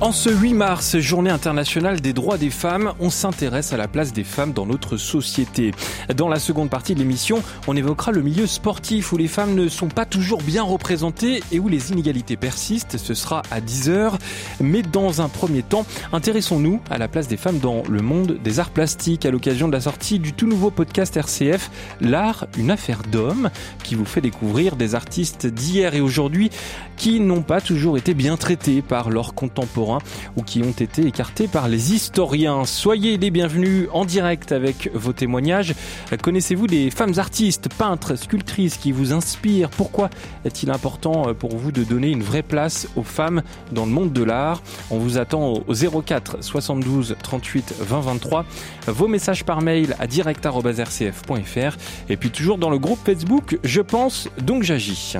En ce 8 mars, journée internationale des droits des femmes, on s'intéresse à la place des femmes dans notre société. Dans la seconde partie de l'émission, on évoquera le milieu sportif où les femmes ne sont pas toujours bien représentées et où les inégalités persistent. Ce sera à 10h. Mais dans un premier temps, intéressons-nous à la place des femmes dans le monde des arts plastiques à l'occasion de la sortie du tout nouveau podcast RCF, L'art, une affaire d'homme, qui vous fait découvrir des artistes d'hier et aujourd'hui qui n'ont pas toujours été bien traités par leurs contemporains ou qui ont été écartés par les historiens. Soyez les bienvenus en direct avec vos témoignages. Connaissez-vous des femmes artistes, peintres, sculptrices qui vous inspirent? Pourquoi est-il important pour vous de donner une vraie place aux femmes dans le monde de l'art? On vous attend au 04 72 38 20 23. Vos messages par mail à direct.rcf.fr et puis toujours dans le groupe Facebook Je pense donc j'agis.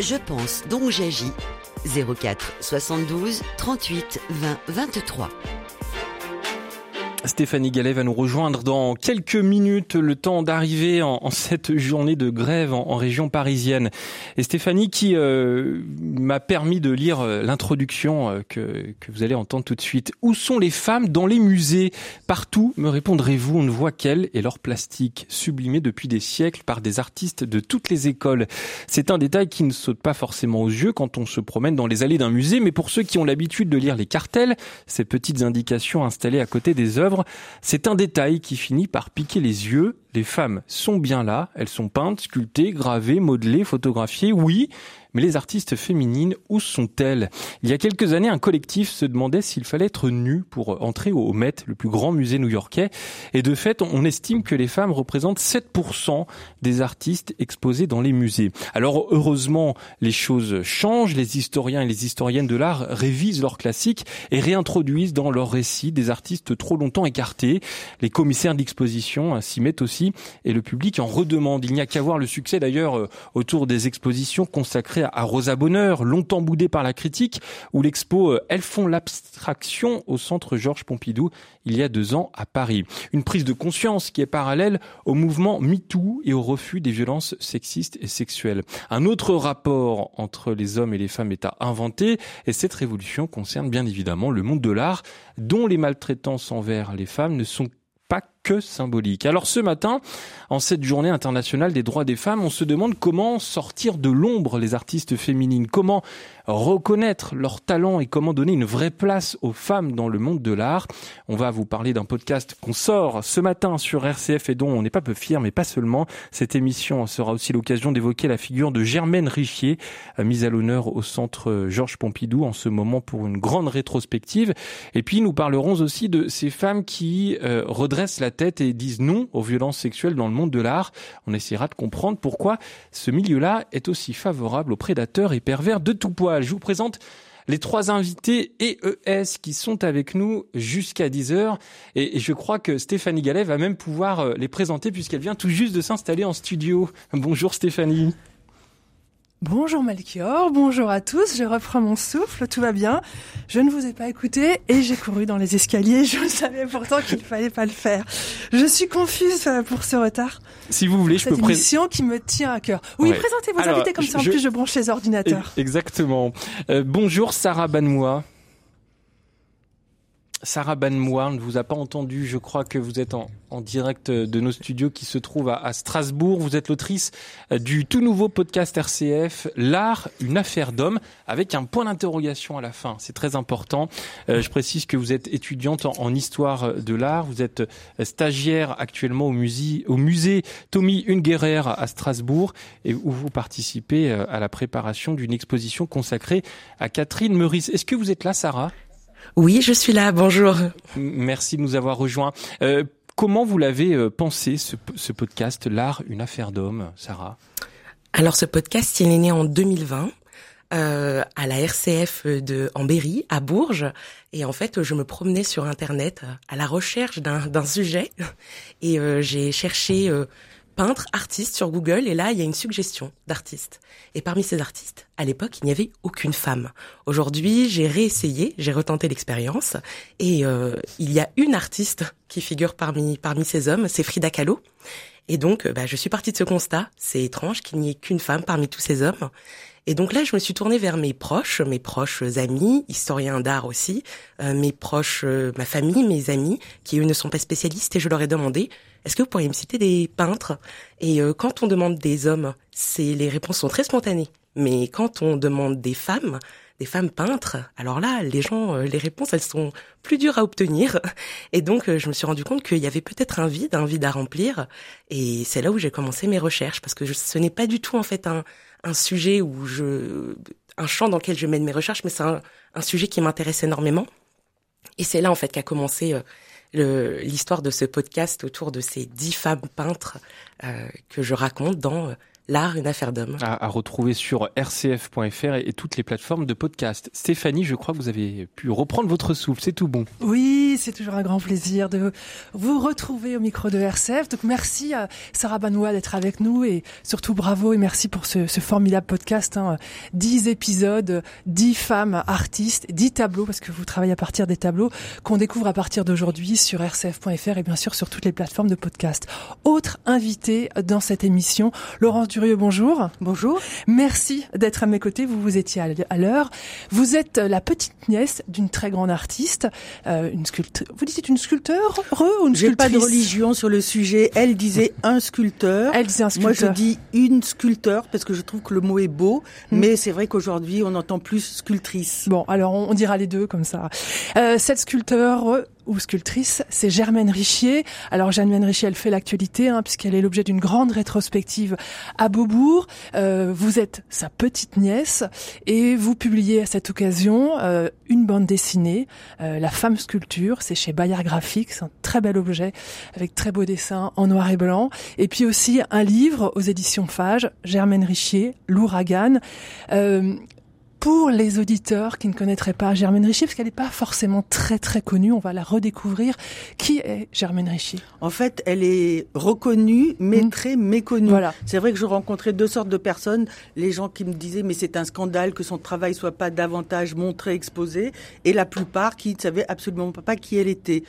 Je pense donc j'agis 04 72 38 20 23. Stéphanie Gallet va nous rejoindre dans quelques minutes, le temps d'arriver en, cette journée de grève en, région parisienne. Et Stéphanie qui euh, m'a permis de lire euh, l'introduction euh, que, que vous allez entendre tout de suite. Où sont les femmes dans les musées? Partout, me répondrez-vous, on ne voit qu'elles et leur plastique, sublimé depuis des siècles par des artistes de toutes les écoles. C'est un détail qui ne saute pas forcément aux yeux quand on se promène dans les allées d'un musée, mais pour ceux qui ont l'habitude de lire les cartels, ces petites indications installées à côté des œuvres, c'est un détail qui finit par piquer les yeux. Les femmes sont bien là, elles sont peintes, sculptées, gravées, modelées, photographiées, oui, mais les artistes féminines, où sont-elles? Il y a quelques années, un collectif se demandait s'il fallait être nu pour entrer au Met, le plus grand musée new-yorkais. Et de fait, on estime que les femmes représentent 7% des artistes exposés dans les musées. Alors heureusement, les choses changent. Les historiens et les historiennes de l'art révisent leurs classiques et réintroduisent dans leurs récits des artistes trop longtemps écartés. Les commissaires d'exposition s'y mettent aussi et le public en redemande. Il n'y a qu'à voir le succès d'ailleurs autour des expositions consacrées à Rosa Bonheur, longtemps boudée par la critique, ou l'expo Elles font l'abstraction au centre Georges Pompidou il y a deux ans à Paris. Une prise de conscience qui est parallèle au mouvement MeToo et au refus des violences sexistes et sexuelles. Un autre rapport entre les hommes et les femmes est à inventer et cette révolution concerne bien évidemment le monde de l'art dont les maltraitances envers les femmes ne sont pas que symbolique. Alors ce matin, en cette journée internationale des droits des femmes, on se demande comment sortir de l'ombre les artistes féminines, comment reconnaître leur talent et comment donner une vraie place aux femmes dans le monde de l'art. On va vous parler d'un podcast qu'on sort ce matin sur RCF et dont on n'est pas peu fier, mais pas seulement. Cette émission sera aussi l'occasion d'évoquer la figure de Germaine Richier, mise à l'honneur au centre Georges Pompidou en ce moment pour une grande rétrospective. Et puis nous parlerons aussi de ces femmes qui euh, redressent la tête et disent non aux violences sexuelles dans le monde de l'art. On essaiera de comprendre pourquoi ce milieu-là est aussi favorable aux prédateurs et pervers de tout poil. Je vous présente les trois invités EES qui sont avec nous jusqu'à 10h. Et, je crois que Stéphanie Gallet va même pouvoir les présenter puisqu'elle vient tout juste de s'installer en studio. Bonjour Stéphanie. Bonjour Melchior, bonjour à tous, je reprends mon souffle, tout va bien. Je ne vous ai pas écouté et j'ai couru dans les escaliers, je savais pourtant qu'il fallait pas le faire. Je suis confuse euh, pour ce retard. Si vous voulez, je peux présenter. émission qui me tient à cœur. Oui, ouais. présentez vos invités comme ça, en plus je branche les ordinateurs. Exactement. Euh, bonjour Sarah Banmois. Sarah Banmois, on ne vous a pas entendu. Je crois que vous êtes en, direct de nos studios qui se trouvent à, Strasbourg. Vous êtes l'autrice du tout nouveau podcast RCF, L'art, une affaire d'homme, avec un point d'interrogation à la fin. C'est très important. Euh, je précise que vous êtes étudiante en, histoire de l'art. Vous êtes stagiaire actuellement au musée, au musée Tommy Ungerer à Strasbourg et où vous participez à la préparation d'une exposition consacrée à Catherine Meurice. Est-ce que vous êtes là, Sarah? Oui, je suis là. Bonjour. Merci de nous avoir rejoints. Euh, comment vous l'avez euh, pensé, ce, ce podcast, L'art, une affaire d'homme, Sarah? Alors, ce podcast, il est né en 2020. Euh, à la RCF de en Berry, à Bourges, et en fait, je me promenais sur Internet à la recherche d'un sujet, et euh, j'ai cherché peintre, artiste sur Google et là il y a une suggestion d'artistes. Et parmi ces artistes, à l'époque il n'y avait aucune femme. Aujourd'hui j'ai réessayé, j'ai retenté l'expérience et euh, il y a une artiste qui figure parmi parmi ces hommes, c'est Frida Kahlo. Et donc bah, je suis partie de ce constat, c'est étrange qu'il n'y ait qu'une femme parmi tous ces hommes. Et donc là, je me suis tournée vers mes proches, mes proches amis, historiens d'art aussi, euh, mes proches, euh, ma famille, mes amis, qui eux ne sont pas spécialistes, et je leur ai demandé est-ce que vous pourriez me citer des peintres? Et euh, quand on demande des hommes, c'est les réponses sont très spontanées. Mais quand on demande des femmes, des femmes peintres, alors là, les gens, les réponses, elles sont plus dures à obtenir. Et donc, je me suis rendu compte qu'il y avait peut-être un vide, un vide à remplir. Et c'est là où j'ai commencé mes recherches, parce que ce n'est pas du tout en fait un, un sujet où je, un champ dans lequel je mène mes recherches, mais c'est un, sujet qui m'intéresse énormément. Et c'est là en fait qu'a commencé euh, l'histoire de ce podcast autour de ces dix femmes peintres euh, que je raconte dans euh, L'art, une affaire d'homme. À, retrouver sur rcf.fr et, toutes les plateformes de podcast. Stéphanie, je crois que vous avez pu reprendre votre souffle, c'est tout bon. Oui, c'est toujours un grand plaisir de vous retrouver au micro de RCF. Donc merci à Sarah Banoua d'être avec nous et surtout bravo et merci pour ce, formidable podcast. Hein. 10 épisodes, dix femmes artistes, dix tableaux, parce que vous travaillez à partir des tableaux qu'on découvre à partir d'aujourd'hui sur rcf.fr et bien sûr sur toutes les plateformes de podcast. Autre invité dans cette émission, Laurence bonjour. Bonjour. Merci d'être à mes côtés. Vous vous étiez à l'heure. Vous êtes la petite nièce d'une très grande artiste, euh, une sculpteur. Vous dites une sculpteur ou une J'ai pas de religion sur le sujet. Elle disait un sculpteur. Elle disait un sculpteur. Moi, je dis une sculpteur parce que je trouve que le mot est beau. Hmm. Mais c'est vrai qu'aujourd'hui, on entend plus sculptrice. Bon, alors on, dira les deux comme ça. Euh, cette sculpteur ou sculptrice, c'est Germaine Richier. Alors Germaine Richier, elle fait l'actualité hein, puisqu'elle est l'objet d'une grande rétrospective à Beaubourg. Euh, vous êtes sa petite nièce et vous publiez à cette occasion euh, une bande dessinée, euh, La femme sculpture. C'est chez Bayard Graphics, un très bel objet avec très beaux dessins en noir et blanc. Et puis aussi un livre aux éditions Fage, Germaine Richier, L'ouragan. Pour les auditeurs qui ne connaîtraient pas Germaine Richier, parce qu'elle n'est pas forcément très très connue, on va la redécouvrir. Qui est Germaine Richier En fait, elle est reconnue, mais hmm. très méconnue. Voilà. C'est vrai que je rencontrais deux sortes de personnes, les gens qui me disaient mais c'est un scandale que son travail soit pas davantage montré, exposé, et la plupart qui ne savaient absolument pas qui elle était.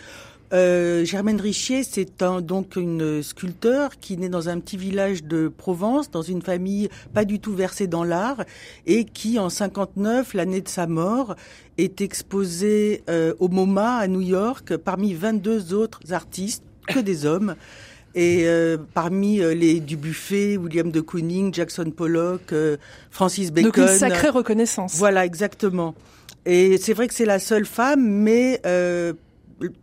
Euh, Germaine Richier, c'est un, donc une sculpteur qui naît dans un petit village de Provence, dans une famille pas du tout versée dans l'art, et qui, en 59, l'année de sa mort, est exposée euh, au MoMA à New York parmi 22 autres artistes, que des hommes. Et euh, parmi euh, les du buffet, William de Kooning, Jackson Pollock, Francis Bacon. Donc une sacrée reconnaissance. Voilà, exactement. Et c'est vrai que c'est la seule femme, mais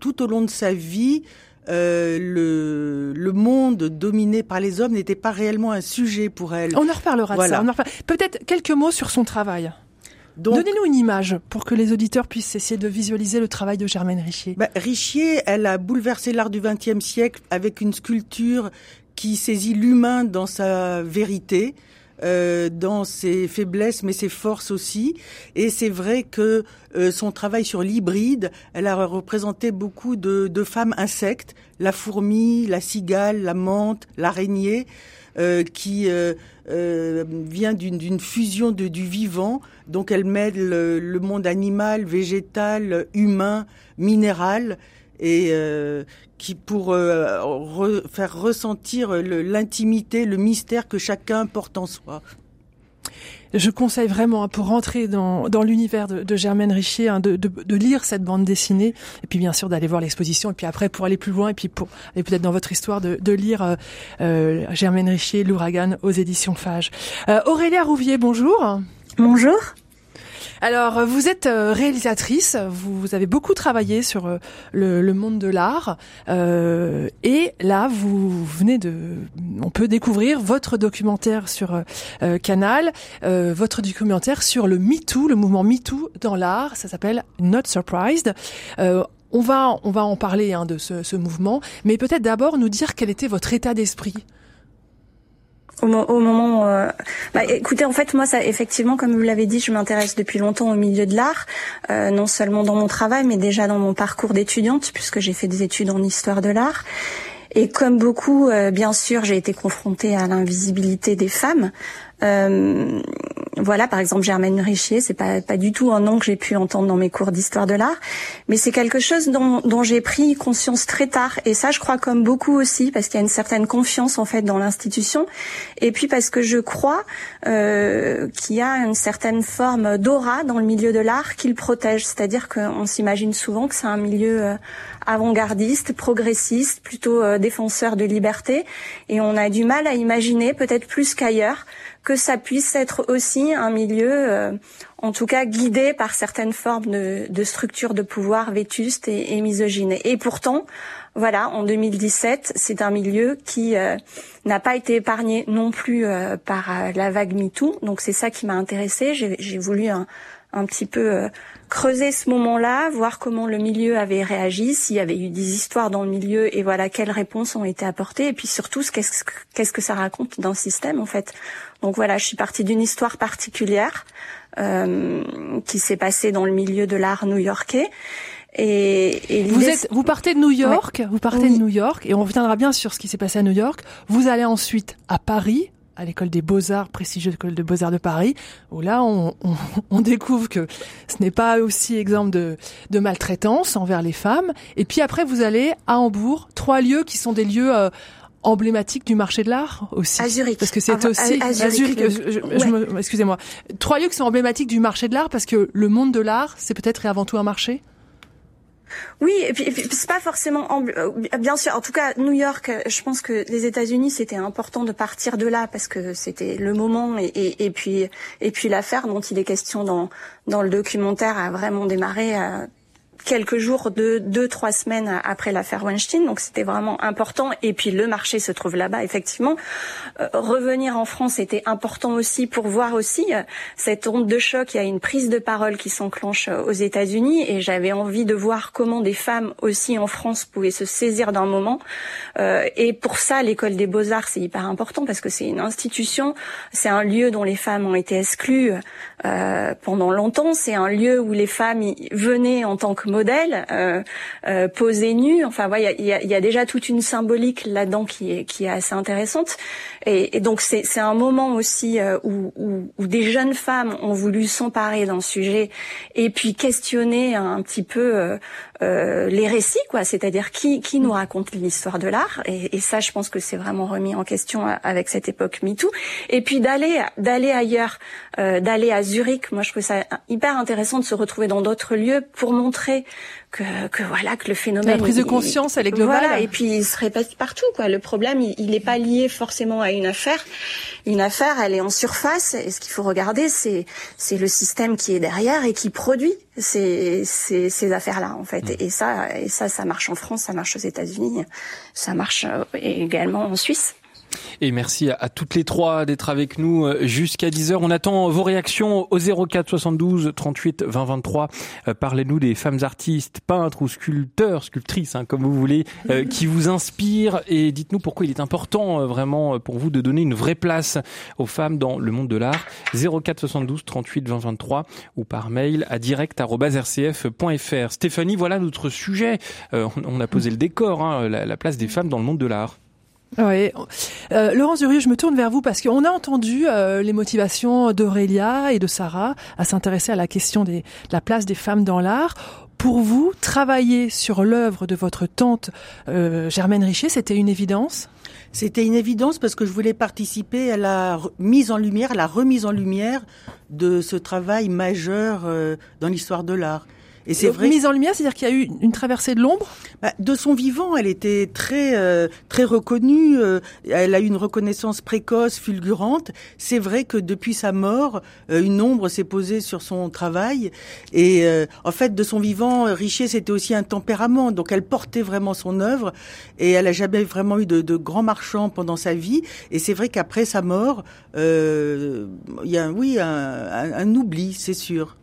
tout au long de sa vie, euh, le, le, monde dominé par les hommes n'était pas réellement un sujet pour elle. On en reparlera de ça. Peut-être quelques mots sur son travail. Donnez-nous une image pour que les auditeurs puissent essayer de visualiser le travail de Germaine Richier. Bah, Richier, elle a bouleversé l'art du XXe siècle avec une sculpture qui saisit l'humain dans sa vérité. Euh, dans ses faiblesses mais ses forces aussi. Et c'est vrai que euh, son travail sur l'hybride, elle a représenté beaucoup de, de, femmes insectes, la fourmi, la cigale, la menthe, l'araignée. Euh, qui euh, vient d'une fusion de, du vivant. Donc elle mêle le, le monde animal, végétal, humain, minéral et euh, qui pour euh, faire ressentir l'intimité, le, mystère que chacun porte en soi. Je conseille vraiment hein, pour rentrer dans, dans l'univers de, de, Germaine Richier hein, de, de, de, lire cette bande dessinée et puis bien sûr d'aller voir l'exposition et puis après pour aller plus loin et puis pour aller peut-être dans votre histoire de, de lire euh, euh Germaine Richier, l'ouragan aux éditions Fage. Euh, Aurélia Rouvier, bonjour. Bonjour. Alors, vous êtes euh, réalisatrice, vous, avez beaucoup travaillé sur euh, le, monde de l'art, euh, et là, vous venez de, on peut découvrir votre documentaire sur Canal, votre documentaire sur le MeToo, le mouvement MeToo dans l'art. Ça s'appelle Not Surprised. on va, on va en parler hein, de ce, ce mouvement, mais peut-être d'abord nous dire quel était votre état d'esprit? Au, moment, euh, bah, écoutez, en fait, moi, ça, effectivement, comme vous l'avez dit, je m'intéresse depuis longtemps au milieu de l'art, euh, non seulement dans mon travail, mais déjà dans mon parcours d'étudiante, puisque j'ai fait des études en histoire de l'art. Et comme beaucoup, bien sûr, j'ai été confrontée à l'invisibilité des femmes. Euh, voilà, par exemple, Germaine Richier, c'est pas pas du tout un nom que j'ai pu entendre dans mes cours d'histoire de l'art, mais c'est quelque chose dont, dont j'ai pris conscience très tard. Et ça, je crois comme beaucoup aussi, parce qu'il y a une certaine confiance en fait dans l'institution, et puis parce que je crois euh, qu'il y a une certaine forme d'aura dans le milieu de l'art qui le protège. C'est-à-dire qu'on s'imagine souvent que c'est un milieu euh, avant-gardiste, progressiste, plutôt euh, défenseur de liberté, et on a du mal à imaginer, peut-être plus qu'ailleurs, que ça puisse être aussi un milieu, euh, en tout cas guidé par certaines formes de, de structures de pouvoir vétustes et, et misogynes. Et pourtant, voilà, en 2017, c'est un milieu qui euh, n'a pas été épargné non plus euh, par la vague MeToo. Donc c'est ça qui m'a intéressée. J'ai voulu un, un petit peu creuser ce moment-là, voir comment le milieu avait réagi, s'il y avait eu des histoires dans le milieu et voilà quelles réponses ont été apportées et puis surtout qu'est-ce qu'est-ce que ça raconte dans le système en fait. Donc voilà, je suis partie d'une histoire particulière euh, qui s'est passée dans le milieu de l'art new-yorkais. Et, et vous êtes, vous partez de New York, vous partez de New York, et on reviendra bien sur ce qui s'est passé à New York. Vous allez ensuite à Paris, à l'école des beaux-arts, prestigieuse école de beaux-arts de Paris, où là, on, on, on découvre que ce n'est pas aussi exemple de, de, maltraitance envers les femmes. Et puis après, vous allez à Hambourg, trois lieux qui sont des lieux euh, emblématiques du marché de l'art aussi. À Zurich. Parce que c'est aussi à, Zurich. excusez-moi. Trois lieux qui sont emblématiques du marché de l'art parce que le monde de l'art, c'est peut-être et avant tout un marché? Oui, et puis, c'est pas forcément euh, bien sûr. En tout cas, New York, euh, je pense que les États-Unis, c'était important de partir de là parce que c'était le moment et, puis et puis l'affaire dont il est question dans dans le documentaire a vraiment démarré euh, quelques jours, de deux, trois semaines après l'affaire Weinstein. Donc c'était vraiment important. Et puis le marché se trouve là-bas, effectivement. Euh, revenir en France était important aussi pour voir aussi euh, cette onde de choc. Il y a une prise de parole qui s'enclenche euh, aux États-Unis et j'avais envie de voir comment des femmes aussi en France pouvaient se saisir d'un moment. et pour ça, l'école des beaux-arts, c'est hyper important parce que c'est une institution, c'est un lieu dont les femmes ont été exclues pendant longtemps. C'est un lieu où les femmes venaient en tant que modèle euh, euh, posé nu. Enfin, il y, a, y, a, déjà toute une symbolique là-dedans qui est, qui est assez intéressante. Et, et donc c'est un moment aussi euh, où, où, où, des jeunes femmes ont voulu s'emparer d'un sujet et puis questionner un petit peu euh, euh, les récits, quoi. C'est-à-dire qui, qui nous raconte l'histoire de l'art. Et, et, ça, je pense que c'est vraiment remis en question avec cette époque MeToo. Et puis d'aller d'aller ailleurs, euh, d'aller à Zurich. Moi, je trouve ça hyper intéressant de se retrouver dans d'autres lieux pour montrer que, que voilà que le phénomène. La prise de conscience, elle est globale. Voilà, et puis il se répète partout. Quoi. Le problème, il n'est pas lié forcément à une affaire. Une affaire, elle est en surface. Et ce qu'il faut regarder, c'est c'est le système qui est derrière et qui produit ces ces, ces affaires-là, en fait. Mm. Et ça, et ça, ça marche en France, ça marche aux États-Unis, ça marche euh, également en Suisse. Et merci à, toutes les trois d'être avec nous euh, jusqu'à 10h. On attend vos réactions au 04 72 38 20 23. Parlez-nous des femmes artistes, peintres ou sculpteurs, sculptrices, hein, comme vous voulez, euh, qui vous inspirent et dites-nous pourquoi il est important euh, vraiment pour vous de donner une vraie place aux femmes dans le monde de l'art. 04 72 38 20 23 ou par mail à direct@rcf.fr. Stéphanie, voilà notre sujet. on a posé le décor, hein, la place des femmes dans le monde de l'art. Oui. Euh, Laurence Durieux, je me tourne vers vous parce qu'on a entendu euh, les motivations d'Aurélia et de Sarah à s'intéresser à la question des, de la place des femmes dans l'art. Pour vous, travailler sur l'œuvre de votre tante euh, Germaine Richer, c'était une évidence? C'était une évidence parce que je voulais participer à la mise en lumière, à la remise en lumière de ce travail majeur euh, dans l'histoire de l'art. Et c'est vrai. Mise en lumière, c'est-à-dire qu'il y a eu une traversée de l'ombre. Bah, de son vivant, elle était très euh, très reconnue. Euh, elle a eu une reconnaissance précoce, fulgurante. C'est vrai que depuis sa mort, euh, une ombre s'est posée sur son travail. Et en fait, de son vivant, Richer, c'était aussi un tempérament. Donc, elle portait vraiment son œuvre. Et elle a jamais vraiment eu de, de grands marchands pendant sa vie. Et c'est vrai qu'après sa mort, il y a oui un, un, un oubli, c'est sûr.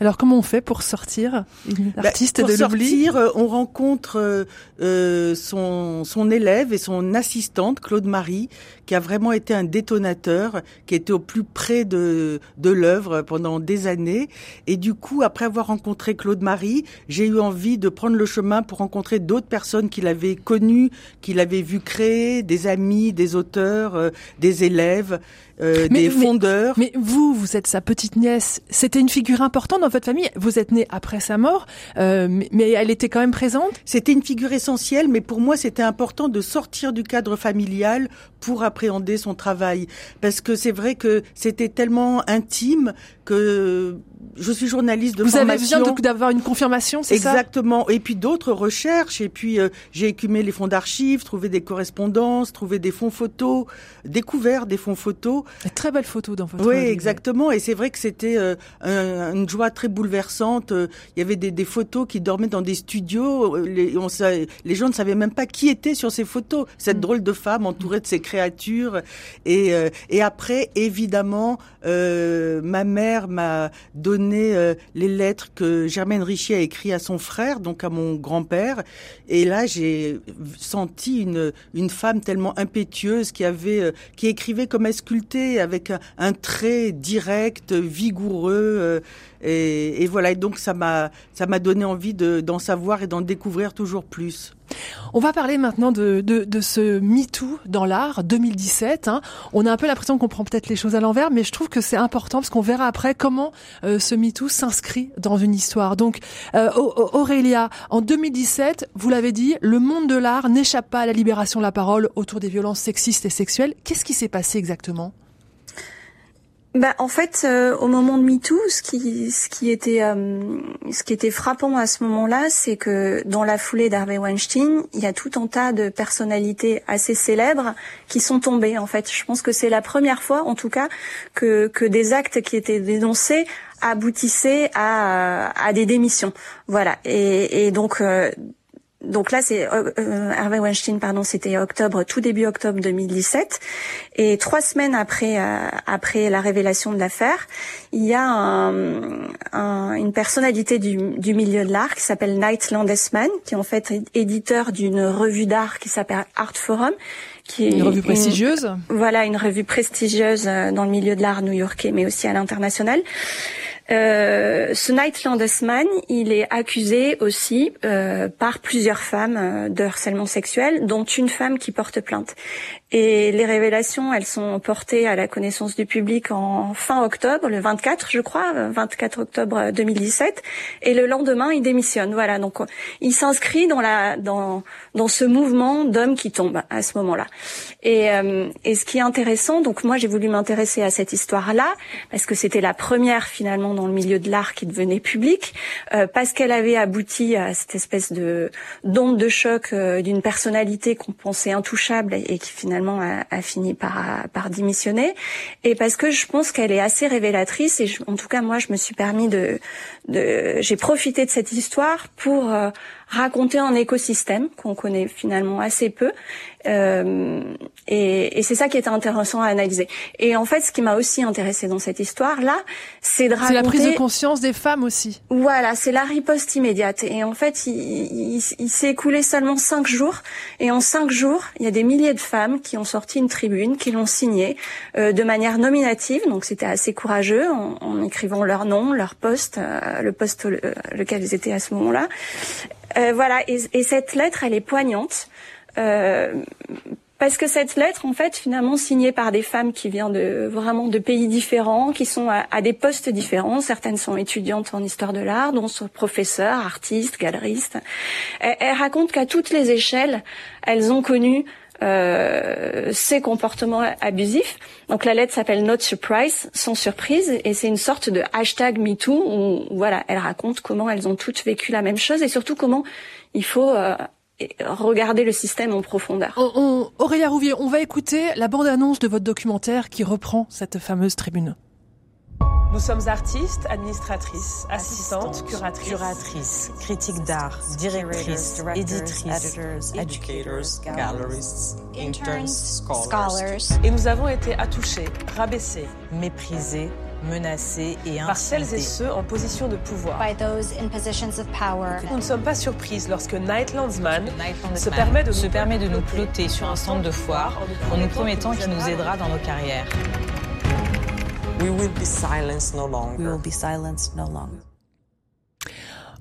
Alors comment on fait pour sortir Bah, artiste pour de l'oubli sortir, euh, on rencontre euh, euh, son, son élève et son assistante, Claude Marie, qui a vraiment été un détonateur, qui était au plus près de, de l'œuvre pendant des années. Et du coup, après avoir rencontré Claude Marie, j'ai eu envie de prendre le chemin pour rencontrer d'autres personnes qu'il avait connues, qu'il avait vu créer, des amis, des auteurs, euh, des élèves, euh, Mais- des fondeurs. Mais vous, vous êtes sa petite nièce. C'était une figure importante dans votre famille. Vous êtes née après sa mort, euh, mais, mais elle était quand même présente? C'était une figure essentielle, mais pour moi, c'était important de sortir du cadre familial pour appréhender son travail. Parce que c'est vrai que c'était tellement intime que je suis journaliste de vous avez besoin d'avoir une confirmation, c'est ça? Exactement. Et puis d'autres recherches. Et puis euh, j'ai écumé les fonds d'archives, trouvé des correspondances, trouvé des fonds photos, découvert des fonds photos. Des Très belle photo dans votre Oui, livre. exactement. Et c'est vrai que c'était euh, un- une joie très bouleversante. Euh, Il y avait des, des photos qui dormaient dans des studios. Euh, Les, on sa- les gens ne savaient même pas qui était sur ces photos. Cette Mm. drôle de femme entourée de ces créatures. Et, euh, et après, évidemment, euh, ma mère m'a donné euh, les lettres que Germaine Richier a écrites à son frère, donc à mon grand-père. Et là, j'ai senti une, une femme tellement impétueuse qui avait, euh, qui écrivait comme escultée avec un, un trait direct, vigoureux. euh, et, et voilà. Et donc ça m'a, ça m'a donné envie de, d'en savoir et d'en découvrir toujours plus. On va parler maintenant de, de, de ce MeToo dans l'art 2017. hein. On a un peu l'impression qu'on prend peut-être les choses à l'envers, mais je trouve que c'est important parce qu'on verra après comment euh, ce MeToo s'inscrit dans une histoire. Donc, euh, Au- Au- Aurélia, en 2017, vous l'avez dit, le monde de l'art n'échappe pas à la libération de la parole autour des violences sexistes et sexuelles. Qu'est-ce qui s'est passé exactement? Bah, en fait, euh, au moment de MeToo, ce qui, ce qui était, euh, ce qui était frappant à ce moment-là, c'est que dans la foulée d'Harvey Weinstein, il y a tout un tas de personnalités assez célèbres qui sont tombées. En fait, je pense que c'est la première fois, en tout cas, que des actes qui étaient dénoncés aboutissaient à des démissions. Voilà. Et, et donc. euh, donc là, c'est euh, euh, Harvey Weinstein, pardon, c'était octobre, tout début octobre 2017, et trois semaines après euh, après la révélation de l'affaire, il y a un, un- une personnalité du, du milieu de l'art qui s'appelle Knight Landesman, qui est en fait éditeur d'une revue d'art qui s'appelle Art Forum, qui est Une revue prestigieuse voilà, une revue prestigieuse euh, dans le milieu de l'art new-yorkais, mais aussi à l'international. Euh, ce Knight Landesman, il est accusé aussi euh, par plusieurs femmes euh, de harcèlement sexuel, dont une femme qui porte plainte. Et les révélations, elles sont portées à la connaissance du public en fin octobre, le 24, je crois, euh, 24 octobre 2017. Et le lendemain, il démissionne. Voilà, donc il s'inscrit dans la dans dans ce mouvement d'hommes qui tombent à ce moment-là. Et euh, et ce qui est intéressant, donc moi j'ai voulu m'intéresser à cette histoire-là parce que c'était la première finalement dans le milieu de l'art qui devenait publique, euh, parce qu'elle avait abouti à cette espèce de d'onde de choc euh, d'une personnalité qu'on pensait intouchable et qui finalement a, fini par par démissionner, et parce que je pense qu'elle est assez révélatrice et je- en tout cas moi je me suis permis de de j'ai profité de cette histoire pour euh, raconter un écosystème qu'on connaît finalement assez peu. Euh, et, et c'est ça qui était intéressant à analyser. Et en fait, ce qui m'a aussi intéressé dans cette histoire-là, c'est de raconter... C'est la prise de conscience des femmes aussi. Voilà, c'est la riposte immédiate. Et en fait, il, il- il s'est écoulé seulement cinq jours. Et en cinq jours, il y a des milliers de femmes qui ont sorti une tribune, qui l'ont signée euh, de manière nominative. Donc c'était assez courageux en, en écrivant leur nom, leur poste, euh, le poste euh, lequel ils étaient à ce moment-là. Euh, voilà. Et, et cette lettre, elle est poignante. Euh, parce que cette lettre, en fait, finalement signée par des femmes qui viennent de vraiment de pays différents, qui sont à, à des postes différents. Certaines sont étudiantes en histoire de l'art, dont sont professeurs, artistes, galeristes. Elle, elle raconte qu'à toutes les échelles, elles ont connu euh, ces comportements abusifs. Donc la lettre s'appelle Not Surprise, sans surprise, et c'est une sorte de hashtag MeToo où voilà, elle raconte comment elles ont toutes vécu la même chose et surtout comment il faut euh, regarder le système en profondeur. On, on- Aurélia Rouvier, on va écouter la bande-annonce de votre documentaire qui reprend cette fameuse tribune. Nous sommes artistes, administratrices, assistantes, curatrices. curatrices, critiques d'art, directrices, éditrices, educators, gallerists, interns, scholars. Et nous avons été attouchés, rabaissés, méprisées, menacées et par celles et ceux en position de pouvoir. by those in positions of power. Nous ne sommes pas surprises lorsque Night Landsman se permet de se nous permet de nous plotter sur un centre de foire en nous promettant qu'il nous aidera dans nos carrières. We will be silenced no longer. We will be silenced no longer.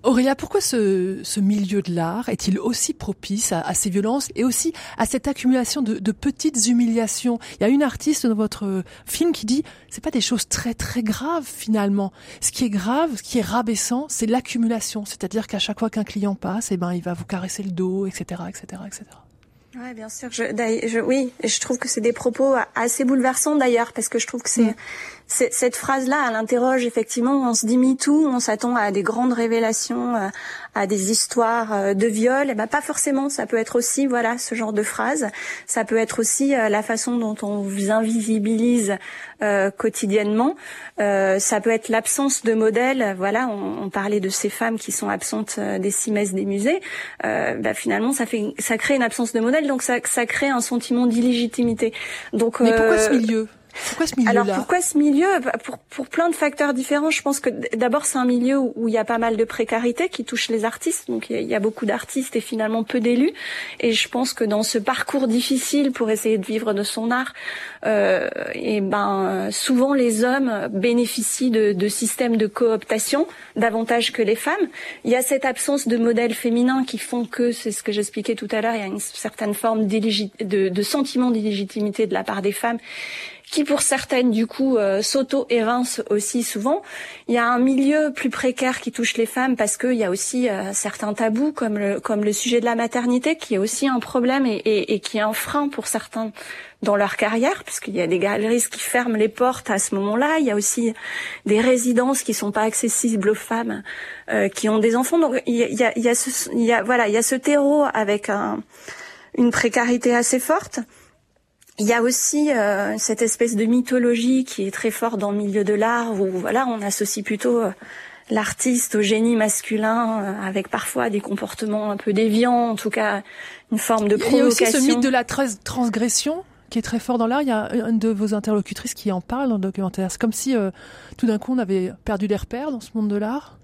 Aurélia, pourquoi ce, ce milieu de l'art est-il aussi propice à, à ces violences et aussi à cette accumulation de, de petites humiliations? Il y a une artiste dans votre film qui dit c'est pas des choses très très graves finalement. Ce qui est grave, ce qui est rabaissant, c'est l'accumulation. C'est-à-dire qu'à chaque fois qu'un client passe, eh ben il va vous caresser le dos, etc., etc., etc. Ouais, bien sûr. Je, je, oui, je trouve que c'est des propos assez bouleversants d'ailleurs, parce que je trouve que c'est, c'est- cette phrase-là, elle interroge effectivement. On se dit MeToo, on s'attend à des grandes révélations, euh, à des histoires euh, de viol. Et ben pas forcément. Ça peut être aussi, voilà, ce genre de phrase. Ça peut être aussi euh, la façon dont on vous invisibilise euh, quotidiennement. Euh, ça peut être l'absence de modèles. Voilà, on, on parlait de ces femmes qui sont absentes des cimaises des musées. Euh, bah, finalement, ça fait, ça crée une absence de modèle, donc ça, ça crée un sentiment d'illégitimité. Donc, Mais pourquoi ce milieu? Pourquoi ce milieu-là alors pourquoi ce milieu? Pour, pour plein de facteurs différents. Je pense que d'abord c'est un milieu où il y a pas mal de précarité qui touche les artistes. Donc il y a- beaucoup d'artistes et finalement peu d'élus. Et je pense que dans ce parcours difficile pour essayer de vivre de son art, euh, et ben euh, souvent les hommes bénéficient de, systèmes de cooptation davantage que les femmes. Il y a cette absence de modèles féminins qui font que c'est ce que j'expliquais tout à l'heure. Il y a une certaine forme de, de sentiment d'illégitimité de la part des femmes qui pour certaines du coup euh, s'auto-évincent aussi souvent. Il y a un milieu plus précaire qui touche les femmes parce qu'il y a aussi euh, certains tabous comme le, comme le sujet de la maternité qui est aussi un problème et, et, et qui est un frein pour certains dans leur carrière parce qu'il y a des galeristes qui ferment les portes à ce moment-là. Il y a aussi des résidences qui sont pas accessibles aux femmes euh, qui ont des enfants. Donc il y a, il y a ce, il y a, voilà, il y a ce terreau avec un, une précarité assez forte. Il y a aussi euh, cette espèce de mythologie qui est très forte dans le milieu de l'art où voilà on associe plutôt euh, l'artiste au génie masculin euh, avec parfois des comportements un peu déviants, en tout cas une forme de Il y a aussi provocation. ce mythe de la transgression qui est très fort dans l'art. Il y a une de vos interlocutrices qui en parle dans le documentaire. C'est comme si euh, tout d'un coup on avait perdu les repères dans ce monde de l'art.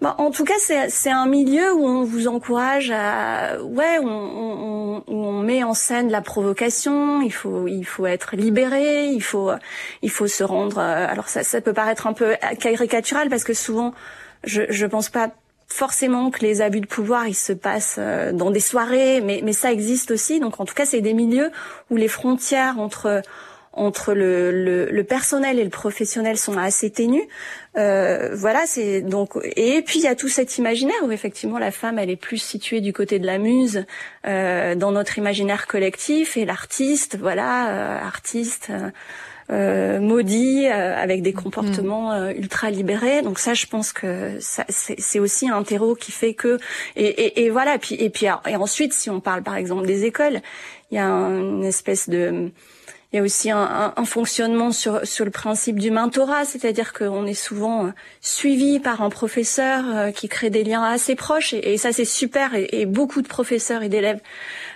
Bah, en tout cas, c'est un milieu où on vous encourage à, ouais, on, on, on met en scène la provocation. Il faut, il faut être libéré. Il faut, il faut se rendre. euh, Alors ça, ça peut paraître un peu caricatural parce que souvent, je, je pense pas forcément que les abus de pouvoir ils se passent euh, dans des soirées, mais mais ça existe aussi. Donc en tout cas, c'est des milieux où les frontières entre entre le, le, le personnel et le professionnel sont assez ténues. Euh, voilà, c'est donc et puis il y a tout cet imaginaire où effectivement la femme elle est plus située du côté de la muse euh, dans notre imaginaire collectif et l'artiste, voilà, euh, artiste. euh, euh, maudit euh, avec des comportements euh, ultra libérés donc ça je pense que c'est aussi un terreau qui fait que et, et, et voilà puis et puis et ensuite si on parle par exemple des écoles il y a une espèce de il y a aussi un, un- un fonctionnement sur, sur le principe du mentorat, c'est-à-dire qu'on est souvent euh, suivi par un professeur euh, qui crée des liens assez proches, et, et ça c'est super, et, et beaucoup de professeurs et d'élèves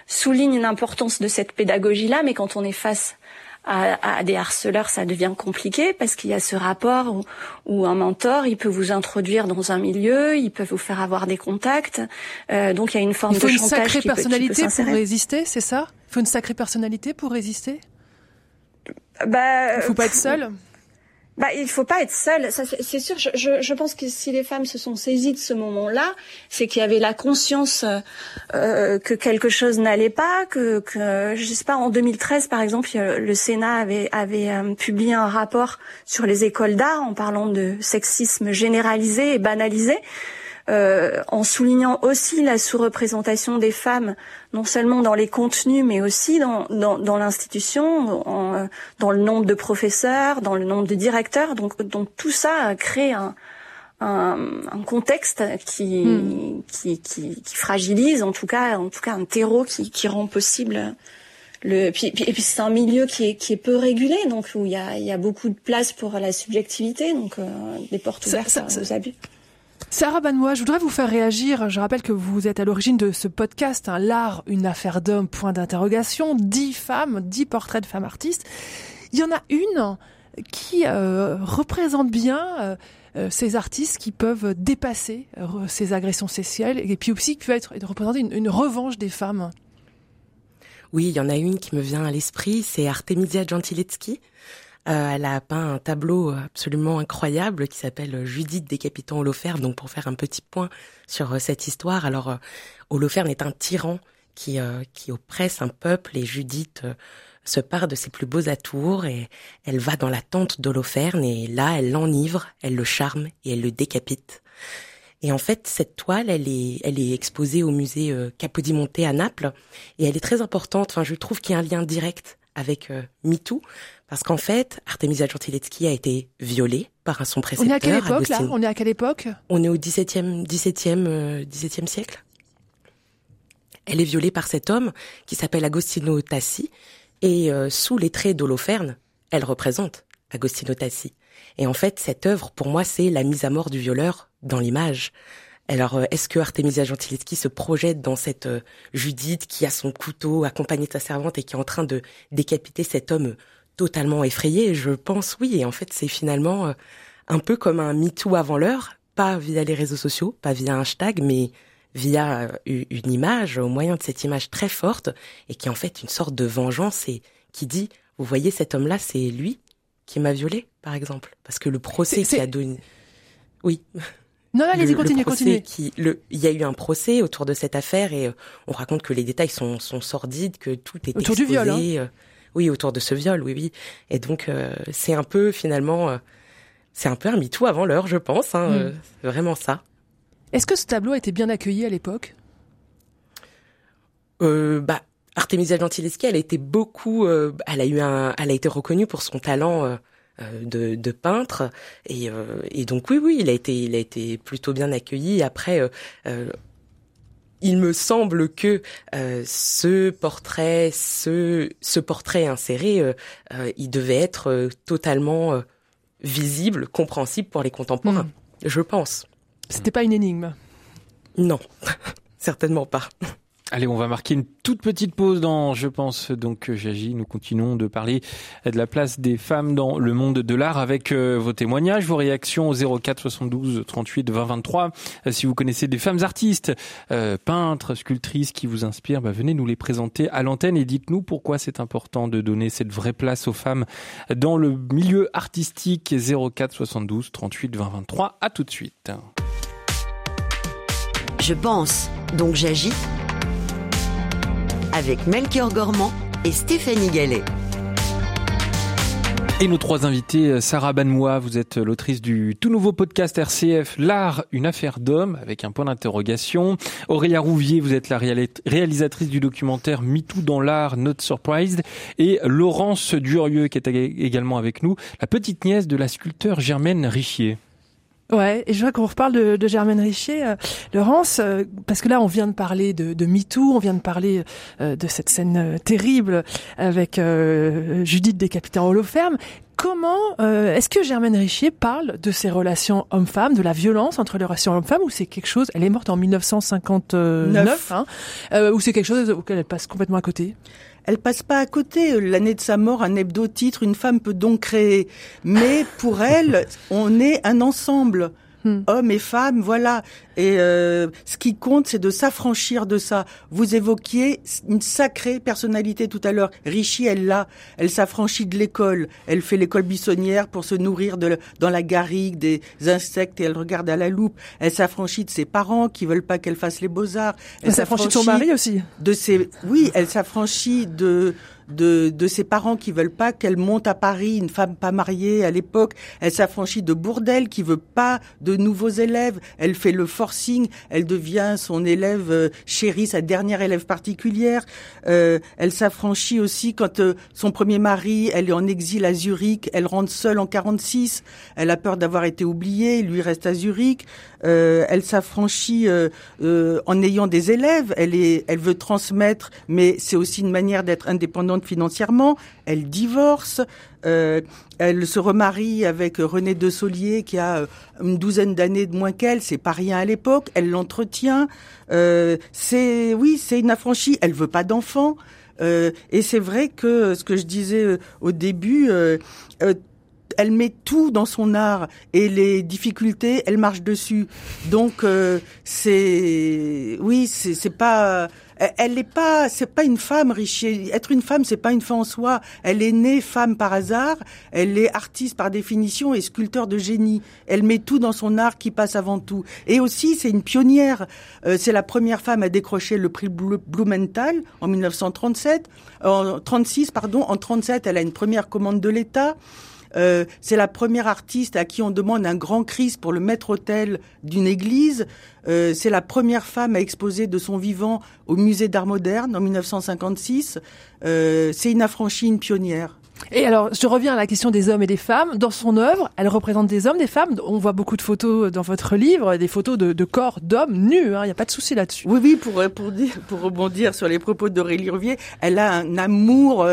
soulignent l'importance de cette pédagogie-là, mais quand on est face à, à des harceleurs, ça devient compliqué parce qu'il y a ce rapport où, où un mentor, il peut vous introduire dans un milieu, il peut vous faire avoir des contacts, euh, donc il y a une forme Il faut de une chantage sacrée qui peut- qui peut personnalité pour résister, c'est ça? Il faut une sacrée personnalité pour résister? Bah, Il faut pas être seul Bah, il faut pas être seul. Ça, c'est sûr. Je, je, je pense que si les femmes se sont saisies de ce moment-là, c'est qu'il y avait la conscience euh, que quelque chose n'allait pas, que, que je sais pas. En 2013, par exemple, le Sénat avait avait euh, publié un rapport sur les écoles d'art en parlant de sexisme généralisé et banalisé. Euh, en soulignant aussi la sous-représentation des femmes, non seulement dans les contenus, mais aussi dans, dans, dans l'institution, euh, dans le nombre de professeurs, dans le nombre de directeurs. Donc, donc tout ça crée un, un, un contexte qui, qui, qui, qui fragilise, en tout cas, en tout cas un terreau qui, qui rend possible le. Puis, puis- et puis c'est un milieu qui est, qui est peu régulé, donc où il y a, il y a beaucoup de place pour la subjectivité, donc euh, des portes ouvertes ça- ça- aux abus. Sarah Banois, je voudrais vous faire réagir. Je rappelle que vous êtes à l'origine de ce podcast, hein, L'art, une affaire d'homme, point d'interrogation. Dix femmes, dix portraits de femmes artistes. Il y en a une qui représente bien ces artistes qui peuvent dépasser ces agressions sexuelles et puis aussi qui peuvent être représenter une, une revanche des femmes. Oui, il y en a une qui me vient à l'esprit, c'est Artemisia Gentileschi. Euh, elle a peint un tableau absolument incroyable qui s'appelle Judith décapitant Holoferne. Donc pour faire un petit point sur euh, cette histoire, alors euh, Holoferne est un tyran qui, qui oppresse un peuple et Judith se part de ses plus beaux atours et elle va dans la tente d'Holoferne et là elle l'enivre, elle le charme et elle le décapite. Et en fait, cette toile, elle est, elle est exposée au musée Capodimonte à Naples et elle est très importante. Enfin, je trouve qu'il y a un lien direct avec MeToo parce qu'en fait, Artemisia Gentileschi a été violée par son précepteur. On est à quelle époque là? On est à quelle époque? On est au XVIIe, XVIIe, euh, XVIIe siècle? Elle est violée par cet homme qui s'appelle Agostino Tassi et euh, sous les traits d'Holoferne, elle représente Agostino Tassi. Et en fait, cette œuvre, pour moi, c'est la mise à mort du violeur dans l'image. Alors, euh, est-ce que Artemisia Gentileschi se projette dans cette Judith qui a son couteau accompagné de sa servante et qui est en train de décapiter cet homme totalement effrayée. Je pense oui. Et en fait, c'est finalement euh, un peu comme un MeToo avant l'heure, pas via les réseaux sociaux, pas via un hashtag, mais via euh, une image, au moyen de cette image très forte, et qui est en fait une sorte de vengeance et qui dit, vous voyez, cet homme-là, c'est lui qui m'a violé, par exemple. Parce que le procès qui a donné... Oui. Non, allez-y, continuez, continuez. Qui, le, il y a eu un procès autour de cette affaire et euh, on raconte que les détails sont, sont sordides, que tout est autour exposé. du viol. Hein. Oui, autour de ce viol, oui, oui. Et donc, euh, c'est un peu, finalement, euh, c'est un peu un MeToo avant l'heure, je pense. Hein, mm. euh, vraiment ça. Est-ce que ce tableau a été bien accueilli à l'époque? Bah, Artemisia Gentileschi, elle a été beaucoup, elle a eu un, elle a été reconnue pour son talent. De, de, peintre et, et, donc oui oui il a été il a été plutôt bien accueilli après il me semble que euh, ce portrait, ce, ce portrait inséré, euh, euh, il devait être totalement visible, compréhensible pour les contemporains. Hmm. Je pense. C'était pas une énigme. Non, certainement pas. Allez, on va marquer une toute petite pause dans Je pense donc j'agis. Nous continuons de parler de la place des femmes dans le monde de l'art avec euh, vos témoignages, vos réactions au 04 72 38 20 23. si vous connaissez des femmes artistes, euh, peintres, sculptrices qui vous inspirent, bah, venez nous les présenter à l'antenne et dites-nous pourquoi c'est important de donner cette vraie place aux femmes dans le milieu artistique 04 72 38 20 23. À tout de suite. Je pense donc j'agis avec Melchior Gormand et Stéphanie Gallet. Et nos trois invités, Sarah Banmois, vous êtes l'autrice du tout nouveau podcast RCF, L'art, une affaire d'homme, avec un point d'interrogation. Aurélia Rouvier, vous êtes la réalisatrice du documentaire MeToo dans l'art, Not Surprised. Et Laurence Durieux, qui est également avec nous, la petite nièce de la sculpteur Germaine Richier. Ouais, et je vois qu'on reparle de, de Germaine Richer, euh, Laurence, euh, parce que là on vient de parler de, de MeToo, on vient de parler euh, de cette scène terrible avec Judith décapitée en holoferme. Comment est-ce que Germaine Richier parle de ces relations hommes-femmes, de la violence entre les relations hommes-femmes, ou c'est quelque chose Elle est morte en 1959, hein, ou c'est quelque chose auquel elle passe complètement à côté? Elle passe pas à côté. L'année de sa mort, un hebdo-titre, une femme peut donc créer. Mais pour elle, on est un ensemble. Hmm. Hommes et femmes, voilà. Et euh, ce qui compte, c'est de s'affranchir de ça. Vous évoquiez une sacrée personnalité tout à l'heure. Richie, elle l'a. Elle s'affranchit de l'école. Elle fait l'école buissonnière pour se nourrir de, dans la garrigue des insectes et elle regarde à la loupe. Elle s'affranchit de ses parents qui veulent pas qu'elle fasse les beaux-arts. Elle, elle s'affranchit de son mari aussi. De ses, oui, elle s'affranchit de de, de ses parents qui veulent pas qu'elle monte à Paris, une femme pas mariée à l'époque. Elle s'affranchit de Bourdelle qui veut pas de nouveaux élèves. Elle fait le forcing. Elle devient son élève euh, chérie, sa dernière élève particulière. Euh, elle s'affranchit aussi quand euh, son premier mari, elle est en exil à Zurich. Elle rentre seule en 46. Elle a peur d'avoir été oubliée. Lui reste à Zurich. Euh, elle s'affranchit en ayant des élèves. Elle est, elle veut transmettre, mais c'est aussi une manière d'être indépendante financièrement. Elle divorce. elle se remarie avec René de Solier qui a une douzaine d'années de moins qu'elle. C'est pas rien à l'époque. Elle l'entretient. c'est oui, c'est une affranchie. Elle veut pas d'enfants. et c'est vrai que ce que je disais au début, elle met tout dans son art et les difficultés, elle marche dessus. Donc euh, c'est oui, c'est pas elle n'est pas, c'est pas une femme riche. Être une femme, c'est pas une fin en soi. Elle est née femme par hasard. Elle est artiste par définition et sculpteur de génie. Elle met tout dans son art qui passe avant tout. Et aussi, c'est une pionnière. Euh, c'est la première femme à décrocher le prix Blumenthal en 1937. En 36, pardon. En 37, elle a une première commande de l'État. Euh, c'est la première artiste à qui on demande un grand Christ pour le maître-autel d'une église. Euh, c'est la première femme à exposer de son vivant au musée d'art moderne en 1956. Euh, c'est une affranchie, une pionnière. Et alors, je reviens à la question des hommes et des femmes. Dans son œuvre, elle représente des hommes, des femmes. On voit beaucoup de photos dans votre livre, des photos de, corps d'hommes nus. Hein. Il n'y a pas de souci là-dessus. Oui, oui. Pour pour dire, pour rebondir sur les propos d'Aurélie Ruvier, elle a un amour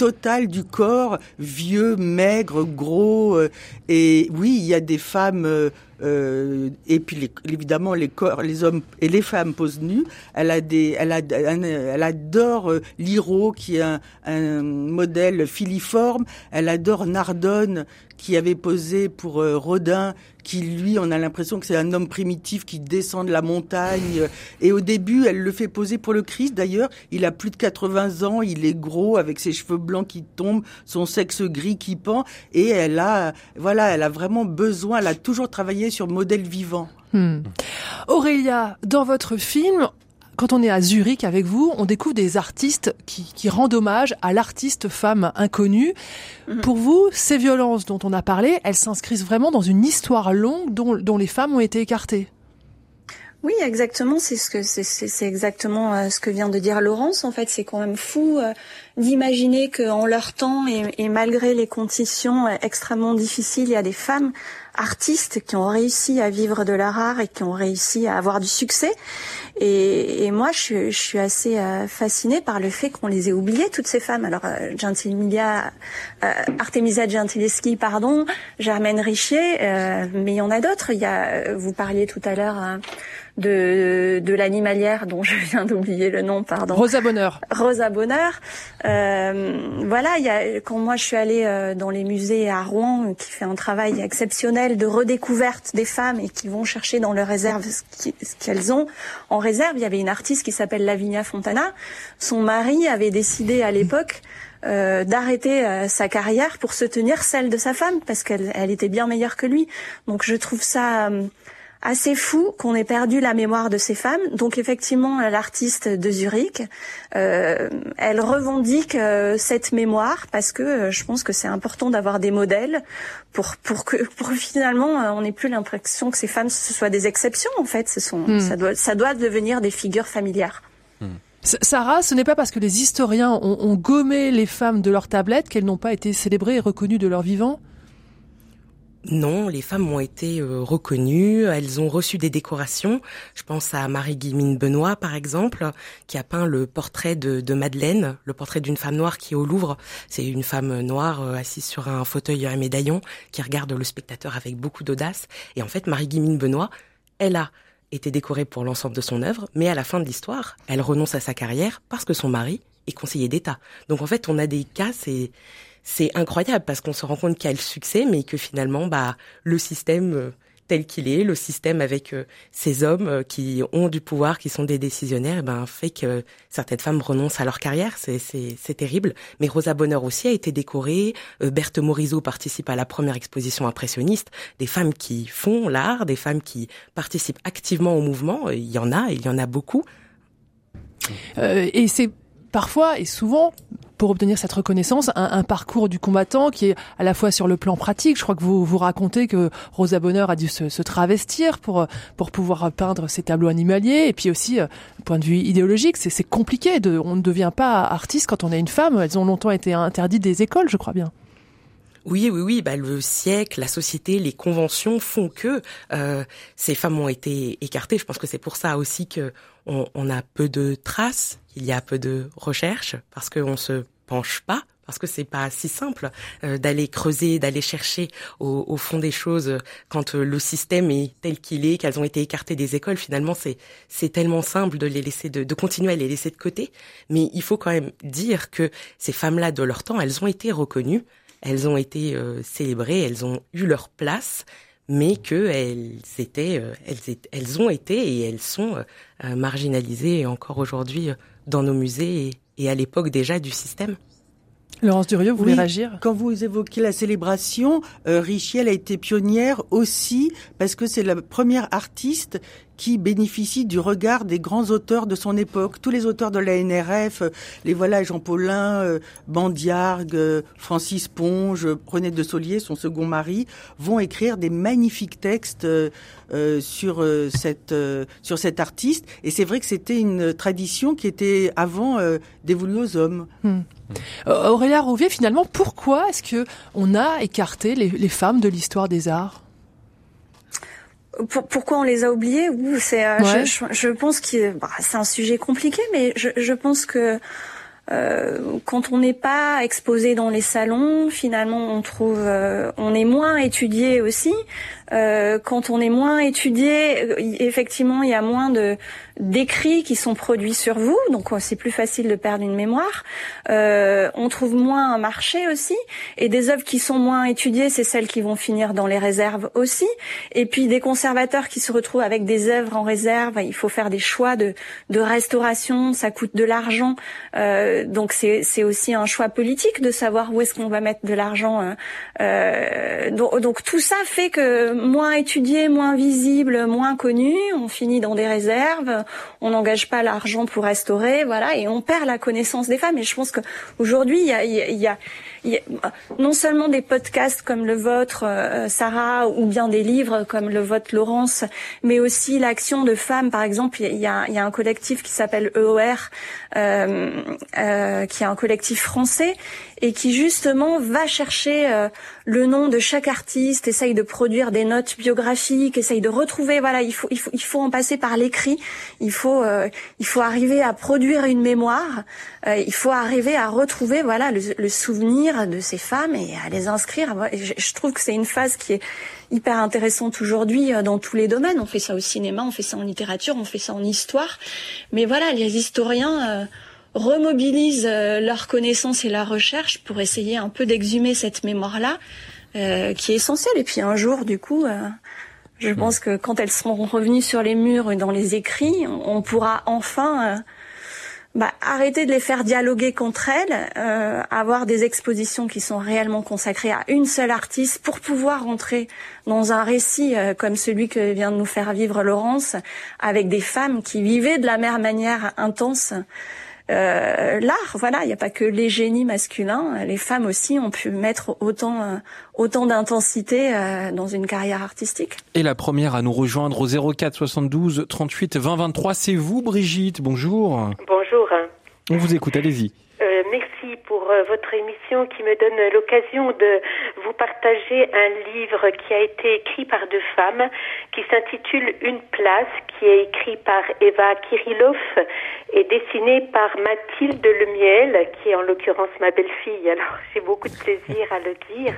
total du corps, vieux, maigre, gros. Euh, et oui, il y a des femmes. Euh, euh, et puis évidemment les corps, les hommes et les femmes posent nus. Elle a des, elle a, elle adore Liro qui est un, un, modèle filiforme. Elle adore Nardone qui avait posé pour Rodin qui lui, on a l'impression que c'est un homme primitif qui descend de la montagne. Et au début, elle le fait poser pour le Christ. D'ailleurs, il a plus de 80 ans, il est gros avec ses cheveux blancs qui tombent, son sexe gris qui pend. Et elle a, voilà, elle a vraiment besoin. Elle a toujours travaillé sur modèle vivant. Hmm. Aurélia, dans votre film, quand on est à Zurich avec vous, on découvre des artistes qui, rendent hommage à l'artiste femme inconnue. Mhm. Pour vous, ces violences dont on a parlé, elles s'inscrivent vraiment dans une histoire longue dont, les femmes ont été écartées. Oui, exactement. C'est ce que c'est exactement euh, ce que vient de dire Laurence. En fait, c'est quand même fou euh, d'imaginer qu'en leur temps et, malgré les conditions euh, extrêmement difficiles, il y a des femmes artistes qui ont réussi à vivre de leur art et qui ont réussi à avoir du succès. Et, et moi, je, je, suis assez euh, fascinée par le fait qu'on les ait oubliées, toutes ces femmes. Alors, euh, Gentimilia, euh, Artemisia Gentileschi, pardon, Germaine Richier, mais il y en a d'autres. Il y a, vous parliez tout à l'heure de, de l'animalière dont je viens d'oublier le nom, pardon. Rosa Bonheur. Rosa Bonheur. Euh, voilà, il y a, quand moi je suis allée euh, dans les musées à Rouen, qui fait un travail exceptionnel de redécouverte des femmes et qui vont chercher dans leurs réserves ce qu'elles ont. En réserve, il y avait une artiste qui s'appelle Lavinia Fontana. Son mari avait décidé à l'époque euh, d'arrêter euh, sa carrière pour se tenir celle de sa femme parce qu'elle elle était bien meilleure que lui. Donc je trouve ça euh, assez fou qu'on ait perdu la mémoire de ces femmes. Donc effectivement, l'artiste de Zurich, euh, elle revendique euh, cette mémoire parce que euh, je pense que c'est important d'avoir des modèles pour pour que pour finalement on n'ait plus l'impression que ces femmes ce soient des exceptions en fait. Ce sont hmm. ça doit ça doit devenir des figures familières. Hmm. Sarah, ce n'est pas parce que les historiens ont, ont gommé les femmes de leur tablette qu'elles n'ont pas été célébrées et reconnues de leur vivant? Non, les femmes ont été euh, reconnues, elles ont reçu des décorations. Je pense à Marie-Guillemine Benoît, par exemple, qui a peint le portrait de, Madeleine, le portrait d'une femme noire qui est au Louvre. C'est une femme noire euh, assise sur un fauteuil à médaillon qui regarde le spectateur avec beaucoup d'audace. Et en fait, Marie-Guillemine Benoît, elle a été décorée pour l'ensemble de son œuvre, mais à la fin de l'histoire, elle renonce à sa carrière parce que son mari est conseiller d'État. Donc en fait, on a des cas, c'est c'est incroyable parce qu'on se rend compte qu'il y a le succès, mais que finalement, bah, le système euh, tel qu'il est, le système avec euh, ces hommes euh, qui ont du pouvoir, qui sont des décisionnaires, eh ben, fait que certaines femmes renoncent à leur carrière. C'est terrible. Mais Rosa Bonheur aussi a été décorée. Berthe Morisot participe à la première exposition impressionniste. Des femmes qui font l'art, des femmes qui participent activement au mouvement. Il y en a, il y en a beaucoup. et c'est parfois et souvent pour obtenir cette reconnaissance, un, parcours du combattant qui est à la fois sur le plan pratique. Je crois que vous vous racontez que Rosa Bonheur a dû se, travestir pour pour pouvoir peindre ses tableaux animaliers, et puis aussi, euh, point de vue idéologique, c'est compliqué. De, on ne devient pas artiste quand on est une femme. Elles ont longtemps été interdites des écoles, je crois bien. Oui, oui, oui. Bah, le siècle, la société, les conventions font que euh, ces femmes ont été écartées. Je pense que c'est pour ça aussi que on, a peu de traces, il y a peu de recherches, parce qu'on se penche pas parce que c'est pas si simple euh, d'aller creuser, d'aller chercher au, fond des choses quand euh, le système est tel qu'il est, qu'elles ont été écartées des écoles. Finalement, c'est c'est tellement simple de les laisser de, de continuer à les laisser de côté. Mais il faut quand même dire que ces femmes-là de leur temps, elles ont été reconnues elles ont été euh, célébrées, elles ont eu leur place, mais que elles étaient, euh, elles, elles ont été et elles sont euh, marginalisées encore aujourd'hui dans nos musées et, et à l'époque déjà du système. Laurence Durieux, vous voulez réagir? Quand vous évoquez la célébration, euh, Richiel a été pionnière aussi parce que c'est la première artiste qui bénéficie du regard des grands auteurs de son époque. Tous les auteurs de la NRF, euh, les voilà, Jean Paulin, euh, Bandiargue, euh, Francis Ponge, René de Solier, son second mari, vont écrire des magnifiques textes sur cette sur cet artiste. Et c'est vrai que c'était une tradition qui était avant dévolue aux hommes. Euh, Aurélia Rouvier, finalement, pourquoi est-ce que on a écarté les femmes de l'histoire des arts? Pour- pourquoi on les a oubliés c'est, euh, Ouais. je, je- je pense que bah, c'est un sujet compliqué, mais je, je pense que euh, quand on n'est pas exposé dans les salons, finalement, on trouve, euh, on est moins étudié aussi. Euh, quand on est moins étudié, euh, effectivement, il y a moins de d'écrits qui sont produits sur vous, donc euh, c'est plus facile de perdre une mémoire. Euh, on trouve moins un marché aussi, et des œuvres qui sont moins étudiées, c'est celles qui vont finir dans les réserves aussi. Et puis des conservateurs qui se retrouvent avec des œuvres en réserve, il faut faire des choix de, de restauration, ça coûte de l'argent, Euh, donc c'est aussi un choix politique de savoir où est-ce qu'on va mettre de l'argent. euh, euh, donc, donc tout ça fait que moins étudié, moins visible, moins connu, on finit dans des réserves, on n'engage pas l'argent pour restaurer, voilà, et on perd la connaissance des femmes. Et je pense que aujourd'hui il y a, y a- a non seulement des podcasts comme le vôtre, euh, Sarah, ou bien des livres comme le vôtre, Laurence, mais aussi l'action de femmes. Par exemple, il y a- un collectif qui s'appelle EOR, euh, euh, qui est un collectif français et qui justement va chercher euh, le nom de chaque artiste, essaye de produire des notes biographiques, essaye de retrouver. Voilà, il faut il faut il faut en passer par l'écrit. Il faut euh, il faut arriver à produire une mémoire. Euh, il faut arriver à retrouver voilà le souvenir de ces femmes et à les inscrire. Et Je, je trouve que c'est une phase qui est hyper intéressante aujourd'hui euh, dans tous les domaines. On fait ça au cinéma, on fait ça en littérature, on fait ça en histoire. Mais voilà, les historiens. euh, remobilisent euh, leurs connaissances et la recherche pour essayer un peu d'exhumer cette mémoire-là, euh, qui est essentielle. Et puis un jour, du coup, euh, je pense que quand elles seront revenues sur les murs et dans les écrits, on, on pourra enfin euh, bah, arrêter de les faire dialoguer contre elles, euh, avoir des expositions qui sont réellement consacrées à une seule artiste pour pouvoir entrer dans un récit euh, comme celui que vient de nous faire vivre Laurence, avec des femmes qui vivaient de la même manière intense euh, l'art. Voilà, il n'y a pas que les génies masculins, les femmes aussi ont pu mettre autant euh, autant d'intensité euh, dans une carrière artistique. Et la première à nous rejoindre au 04 72 38 20 23, c'est vous Brigitte. Bonjour. Bonjour. On vous écoute, allez-y. Euh, merci pour votre émission qui me donne l'occasion de vous partager un livre qui a été écrit par deux femmes qui s'intitule Une place, qui est écrit par Eva Kirillov et dessiné par Mathilde Lemiel, qui est en l'occurrence ma belle-fille. Alors j'ai beaucoup de plaisir à le lire.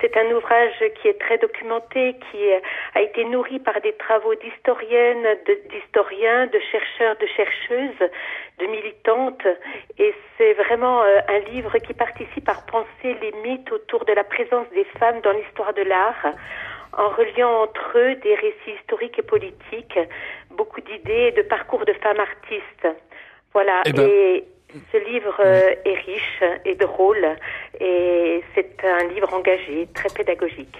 C'est un ouvrage qui est très documenté, qui a été nourri par des travaux d'historiennes, d'historiens, de chercheurs, de chercheuses, de militantes. Et c'est vraiment euh, un livre qui participe à repenser les mythes autour de la présence des femmes dans l'histoire de l'art, en reliant entre eux des récits historiques et politiques, beaucoup d'idées et de parcours de femmes artistes. Voilà. Eh ben- Et ce livre euh, est riche et drôle, et c'est un livre engagé, très pédagogique.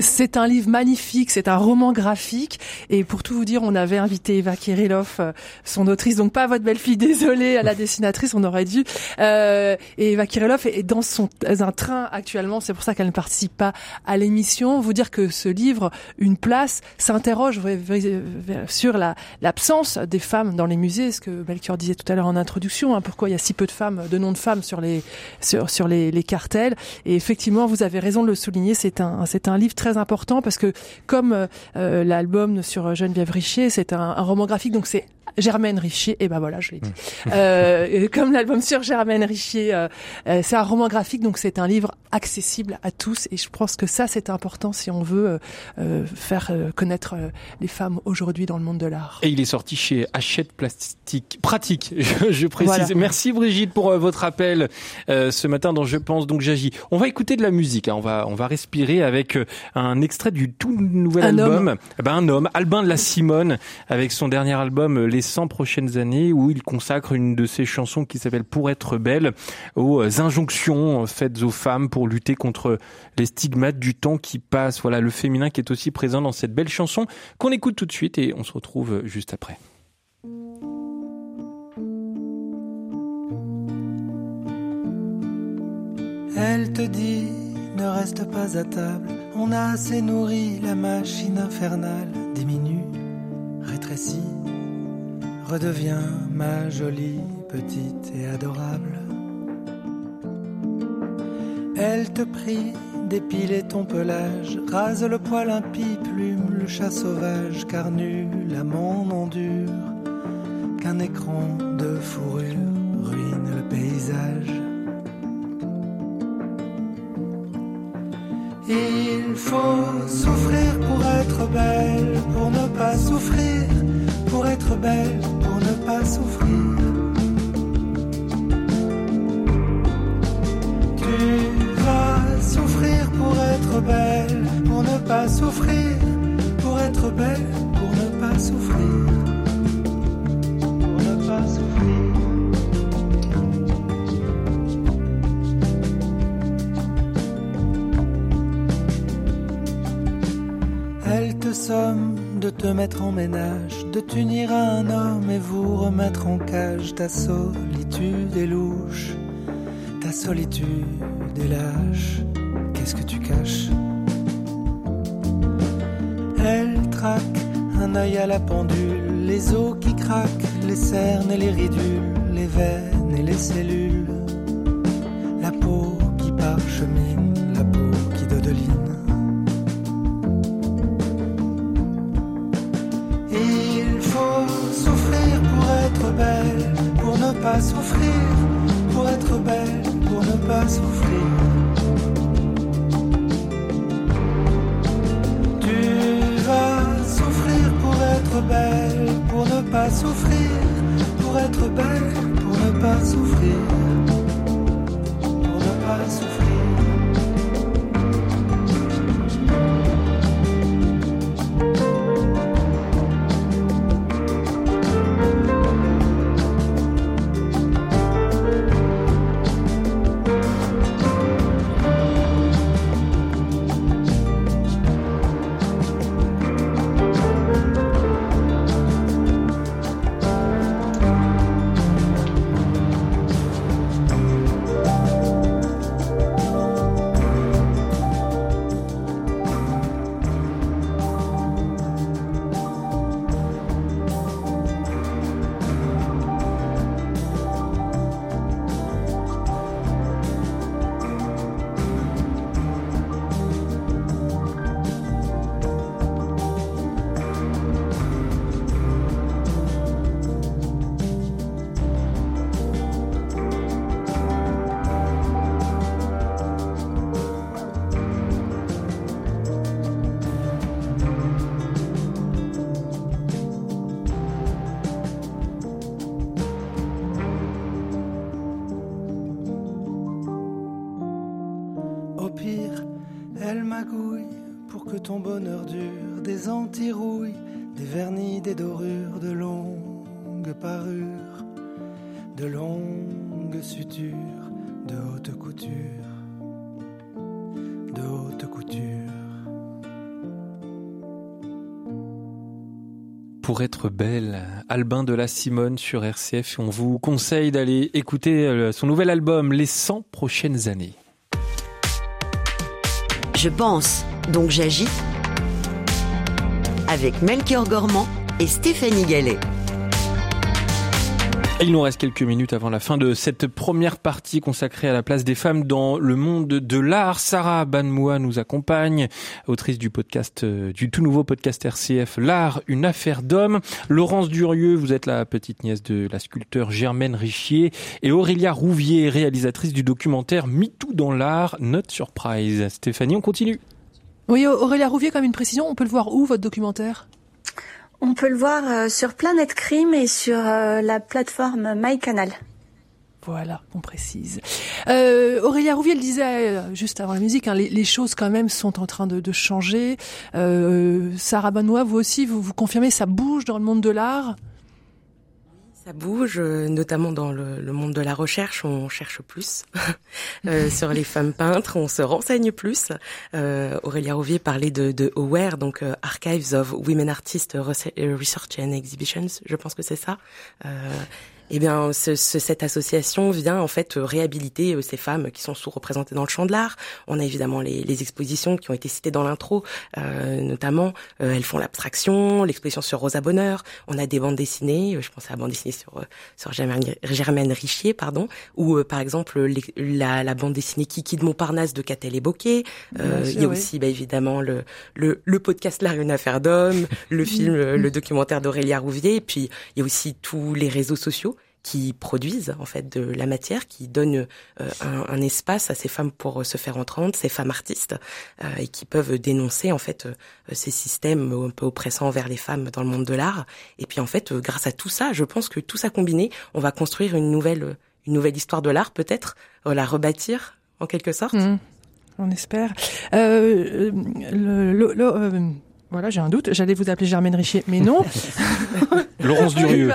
C'est un livre magnifique, c'est un roman graphique. Et pour tout vous dire, on avait invité Eva Kirillov, euh, son autrice, donc pas votre belle-fille, désolée, à la dessinatrice, on aurait dû. Euh, et Eva Kirillov est dans son un train actuellement, c'est pour ça qu'elle ne participe pas à l'émission. Vous dire que ce livre, Une place, s'interroge sur la l'absence des femmes dans les musées, ce que Melchior disait tout à l'heure en introduction, hein, pourquoi il y a si peu de femmes, de noms de femmes sur les sur, sur les, les cartels. Et effectivement, vous avez raison de le souligner, c'est un c'est un livre très important parce que comme euh, l'album sur Geneviève Richer, c'est un roman graphique, donc c'est Germaine Richier, et ben voilà, je l'ai dit. Mmh. Euh, comme l'album sur Germaine Richier, euh, euh, c'est un roman graphique, donc c'est un livre accessible à tous, et je pense que ça c'est important si on veut faire connaître les femmes aujourd'hui dans le monde de l'art. Et il est sorti chez Hachette Plastique Pratique, je, je précise. Merci Brigitte pour votre appel ce matin dans Je pense donc j'agis. On va écouter de la musique, hein. on va on va respirer avec un extrait du tout nouvel album. Eh ben, un homme, Albin de la Simone, avec son dernier album Les 100 prochaines années, où il consacre une de ses chansons qui s'appelle Pour être belle, aux injonctions faites aux femmes pour lutter contre les stigmates du temps qui passe. Voilà, le féminin qui est aussi présent dans cette belle chanson qu'on écoute tout de suite et on se retrouve juste après. Elle te dit, ne reste pas à table on a assez nourri, la machine infernale diminue, rétrécit, redevient ma jolie petite et adorable. Elle te prie d'épiler ton pelage, rase le poil impie, plume le chat sauvage, car nul amant n'endure qu'un écran de fourrure ruine le paysage. Il faut souffrir pour être belle, pour ne pas souffrir, pour être belle, souffrir. Tu vas souffrir pour être belle, pour ne pas souffrir, pour être belle, pour ne pas souffrir. Pour ne pas souffrir. somme de te mettre en ménage, de t'unir à un homme et vous remettre en cage. Ta solitude est louche, ta solitude est lâche. Qu'est-ce que tu caches? Elle traque un œil à la pendule, les os qui craquent, les cernes et les ridules, les veines et les cellules, la peau qui parchemine, souffrir, pour être belle, pour ne pas souffrir. Tu vas souffrir pour être belle, pour ne pas souffrir, pour être belle, pour ne pas souffrir, pour être belle, Albin de la Simone sur RCF. On vous conseille d'aller écouter euh, son nouvel album Les 100 prochaines années. Je pense, donc j'agis avec Melchior Gormand et Stéphanie Gallet. Il nous reste quelques minutes avant la fin de cette première partie consacrée à la place des femmes dans le monde de l'art. Sarah Banmoua nous accompagne, autrice du podcast, euh, du tout nouveau podcast RCF, L'art, une affaire d'homme. Laurence Durieux, vous êtes la petite nièce de la sculpteur Germaine Richier et Aurélia Rouvier, réalisatrice du documentaire MeToo dans l'art, Not Surprise. Stéphanie, on continue. Oui, Aurélia Rouvier, comme une précision, on peut le voir où votre documentaire? On peut le voir euh, sur Planète Crime et sur euh, la plateforme MyCanal. Voilà, on précise. Euh, Aurélia Rouvier disait euh, juste avant la musique, hein, les, choses quand même sont en train de, changer. Euh, Sarah Banois, vous aussi, vous, vous confirmez, ça bouge dans le monde de l'art? Ça bouge, euh, notamment dans le, le, monde de la recherche, on cherche plus euh, sur les femmes peintres, on se renseigne plus. Euh, Aurélia Rouvier parlait de, de AWARE, donc euh, Archives of Women Artists Research and Exhibitions, je pense que c'est ça. Eh bien, ce, ce, cette association vient en fait réhabiliter euh, ces femmes qui sont sous-représentées dans le champ de l'art. On a évidemment les, les, expositions qui ont été citées dans l'intro, euh, notamment euh, elles font l'abstraction, l'exposition sur Rosa Bonheur. On a des bandes dessinées, euh, je pense à la bande dessinée sur euh, sur Germaine, Germaine Richier, pardon, ou par exemple les, la, la, bande dessinée Kiki de Montparnasse de Catel et Bocquet. il y a aussi bah, évidemment le, le, le podcast L'art une affaire d'homme, le film, le documentaire d'Aurélia Rouvier, et puis il y a aussi tous les réseaux sociaux qui produisent en fait de la matière, qui donnent euh, un, un, espace à ces femmes pour se faire entendre, ces femmes artistes, euh, et qui peuvent dénoncer en fait euh, ces systèmes un peu oppressants envers les femmes dans le monde de l'art. Et puis en fait, grâce à tout ça, je pense que tout ça combiné, on va construire une nouvelle une nouvelle histoire de l'art peut-être, la rebâtir en quelque sorte. Mmh. On espère. Euh, le, le, le, voilà, j'ai un doute. J'allais vous appeler Germaine Richier, mais non. Laurence Durieux.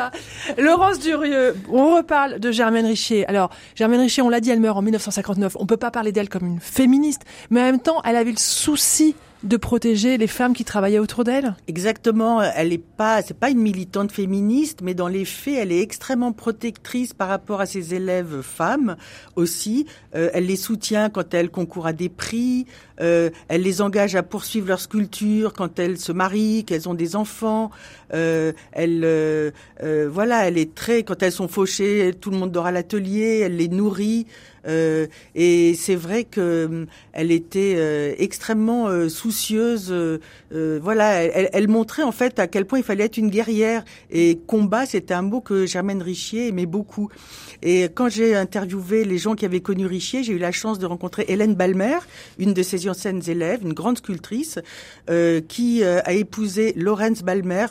Laurence Durieux. On reparle de Germaine Richier. Alors, Germaine Richier, on l'a dit, elle meurt en 1959. On peut pas parler d'elle comme une féministe, mais en même temps, elle avait le souci de protéger les femmes qui travaillaient autour d'elle Exactement. Elle est pas, c'est pas une militante féministe, mais dans les faits, elle est extrêmement protectrice par rapport à ses élèves femmes aussi. Euh, elle les soutient quand elles concourent à des prix. Euh, elle les engage à poursuivre leur sculpture quand elles se marient, qu'elles ont des enfants. Euh, elle, euh, euh, voilà, elle est très, quand elles sont fauchées, tout le monde dort à l'atelier. Elle les nourrit. Euh, et c'est vrai que hum, elle était euh, extrêmement euh, soucieuse. voilà, elle, elle, montrait en fait à quel point il fallait être une guerrière. Et combat, c'était un mot que Germaine Richier aimait beaucoup. Et quand j'ai interviewé les gens qui avaient connu Richier, j'ai eu la chance de rencontrer Hélène Balmer, une de ses anciennes élèves, une grande sculptrice, euh, qui euh, a épousé Laurence Balmer,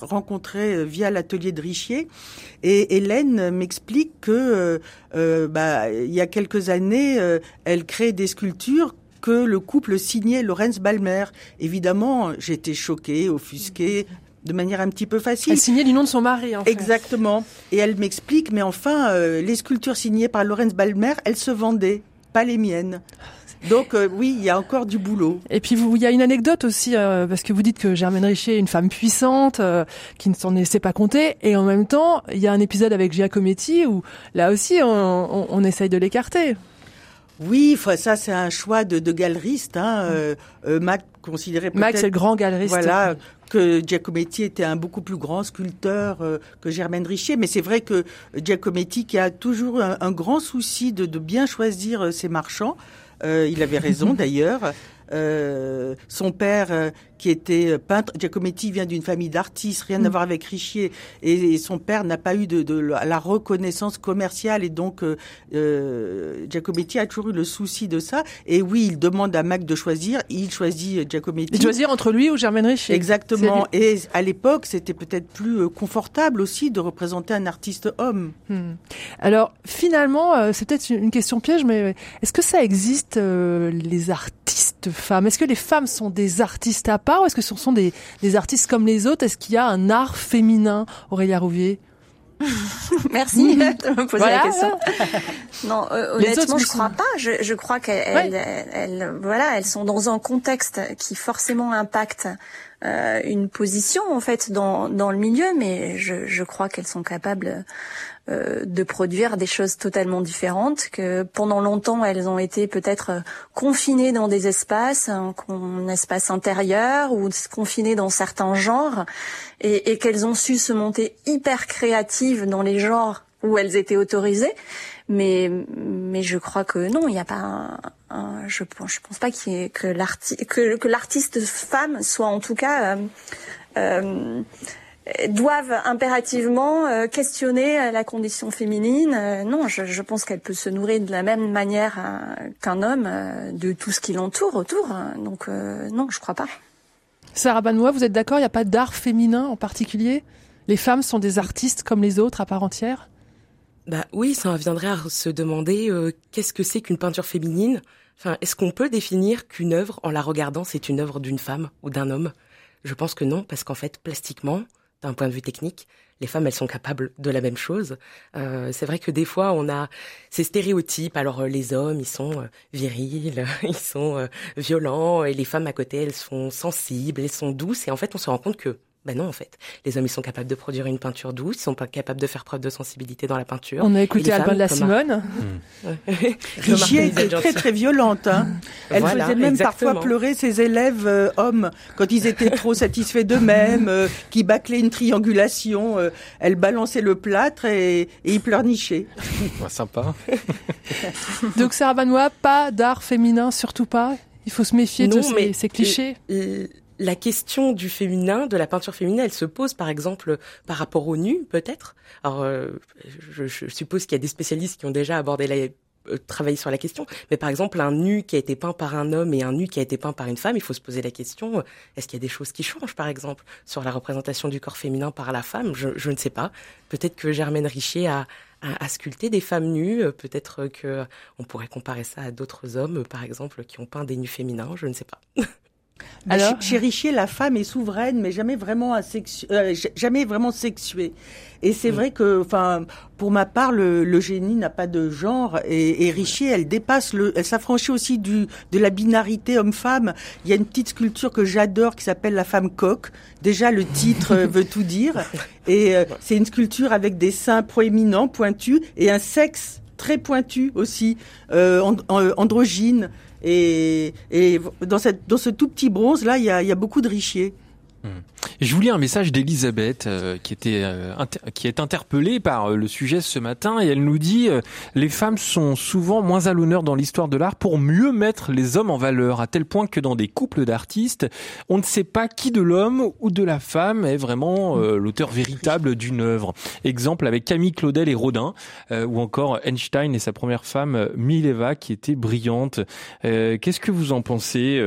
euh, via l'atelier de Richier. Et Hélène m'explique que euh, bah, il y a quelques années, elle crée des sculptures que le couple signait Laurence Balmer. Évidemment, j'étais choquée, offusquée, de manière un petit peu facile. Elle signait du nom de son mari, en fait. Exactement. Et elle m'explique, mais enfin, euh, les sculptures signées par Lorenz Balmer, elles se vendaient, pas les miennes. Donc euh, oui, il y a encore du boulot. Et puis vous, il y a une anecdote aussi euh, parce que vous dites que Germaine Richer est une femme puissante euh, qui ne s'en laissait pas compter, et en même temps, il y a un épisode avec Giacometti où là aussi on, on, on essaye de l'écarter. Oui, ça c'est un choix de, de galeriste. Hein. Euh, euh, Mac considérait Mac c'est le grand galeriste. Voilà que Giacometti était un beaucoup plus grand sculpteur euh, que Germaine Richier, mais c'est vrai que Giacometti qui a toujours un, un grand souci de, de, bien choisir euh, ses marchands. Euh, il avait raison d'ailleurs. Euh, son père euh, qui était peintre, Giacometti vient d'une famille d'artistes, rien mm. à voir avec Richier, et, et son père n'a pas eu de, de, la reconnaissance commerciale, et donc euh, euh, Giacometti a toujours eu le souci de ça. Et oui, il demande à Mac de choisir, il choisit Giacometti. De choisir entre lui ou Germaine Richier. Exactement. Et à l'époque, c'était peut-être plus confortable aussi de représenter un artiste homme. Hmm. Alors finalement, c'est peut-être une question piège, mais est-ce que ça existe les artistes femmes Est-ce que les femmes sont des artistes à part ou est-ce que ce sont des, des artistes comme les autres? Est-ce qu'il y a un art féminin, Aurélia Rouvier? Merci de me poser voilà. la question. Non, euh, honnêtement, je crois pas. Je, je crois qu'elles, ouais. elles, voilà, elles sont dans un contexte qui forcément impacte euh, une position en fait dans dans le milieu, mais je, je crois qu'elles sont capables euh, de produire des choses totalement différentes, que pendant longtemps elles ont été peut-être euh, confinées dans des espaces, un, un espace intérieur ou confinées dans certains genres, et, et qu'elles ont su se monter hyper créatives dans les genres où elles étaient autorisées. Mais, mais je crois que non, il n'y a pas un, un- je pense, je pense pas ait, que l'artiste, que, que l'artiste femme soit en tout cas, euh, euh, doivent impérativement euh, questionner euh, la condition féminine. Euh, non, je, je pense qu'elle peut se nourrir de la même manière euh, qu'un homme euh, de tout ce qui l'entoure autour. Donc euh, non, je crois pas. Sarah Banois, vous êtes d'accord Il n'y a pas d'art féminin en particulier? Les femmes sont des artistes comme les autres à part entière? Bah oui, ça reviendrait à se demander euh, qu'est-ce que c'est qu'une peinture féminine? Enfin, est-ce qu'on peut définir qu'une œuvre, en la regardant, c'est une œuvre d'une femme ou d'un homme? Je pense que non, parce qu'en fait, plastiquement, d'un point de vue technique, les femmes, elles sont capables de la même chose. Euh, c'est vrai que des fois, on a ces stéréotypes. Alors, euh, les hommes, ils sont euh, virils, ils sont euh, violents, et les femmes à côté, elles sont sensibles, elles sont douces. Et en fait, on se rend compte que ben non, en fait. Les hommes, ils sont capables de produire une peinture douce, ils sont pas capables de faire preuve de sensibilité dans la peinture. On a écouté Albin de la Simone. Richier était très très violente. Hein. Elle Voilà, faisait même exactement. parfois pleurer ses élèves euh, hommes quand ils étaient trop satisfaits d'eux-mêmes, euh, qui bâclaient une triangulation. euh, elle balançait le plâtre et, et ils pleurnichaient. Ouais, sympa. Donc Sarah Banois, pas d'art féminin, surtout pas. Il faut se méfier de Non, ces, mais ces clichés. euh, La question du féminin, de la peinture féminine, elle se pose par exemple par rapport au nu, peut-être. Alors, euh, je, je suppose qu'il y a des spécialistes qui ont déjà abordé la euh, travaillé sur la question, mais par exemple un nu qui a été peint par un homme et un nu qui a été peint par une femme, il faut se poser la question euh, est-ce qu'il y a des choses qui changent par exemple sur la représentation du corps féminin par la femme? Je, je ne sais pas. Peut-être que Germaine Richier a, a sculpté des femmes nues, euh, peut-être que euh, on pourrait comparer ça à d'autres hommes, par exemple, qui ont peint des nus féminins, je ne sais pas. Mais Alors chez- Richier, la femme est souveraine, mais jamais vraiment asexu- euh, jamais vraiment sexuée. Et c'est vrai que, enfin, pour ma part, le, le génie n'a pas de genre. Et, et Richier, elle dépasse le, elle s'affranchit aussi du de la binarité homme-femme. Il y a une petite sculpture que j'adore qui s'appelle la femme coq. Déjà, le titre euh, veut tout dire. Et euh, c'est une sculpture avec des seins proéminents, pointus, et un sexe très pointu aussi, euh, and- androgyne. Et, et dans, cette, dans ce tout petit bronze là, il y a, beaucoup de richier. Je vous lis un message d'Elisabeth euh, qui était euh, qui est interpellée par euh, le sujet ce matin et elle nous dit euh, les femmes sont souvent moins à l'honneur dans l'histoire de l'art pour mieux mettre les hommes en valeur à tel point que dans des couples d'artistes on ne sait pas qui de l'homme ou de la femme est vraiment euh, l'auteur véritable d'une œuvre. Exemple avec Camille Claudel et Rodin ou encore Einstein et sa première femme Mileva qui était brillante. Qu'est-ce que vous en pensez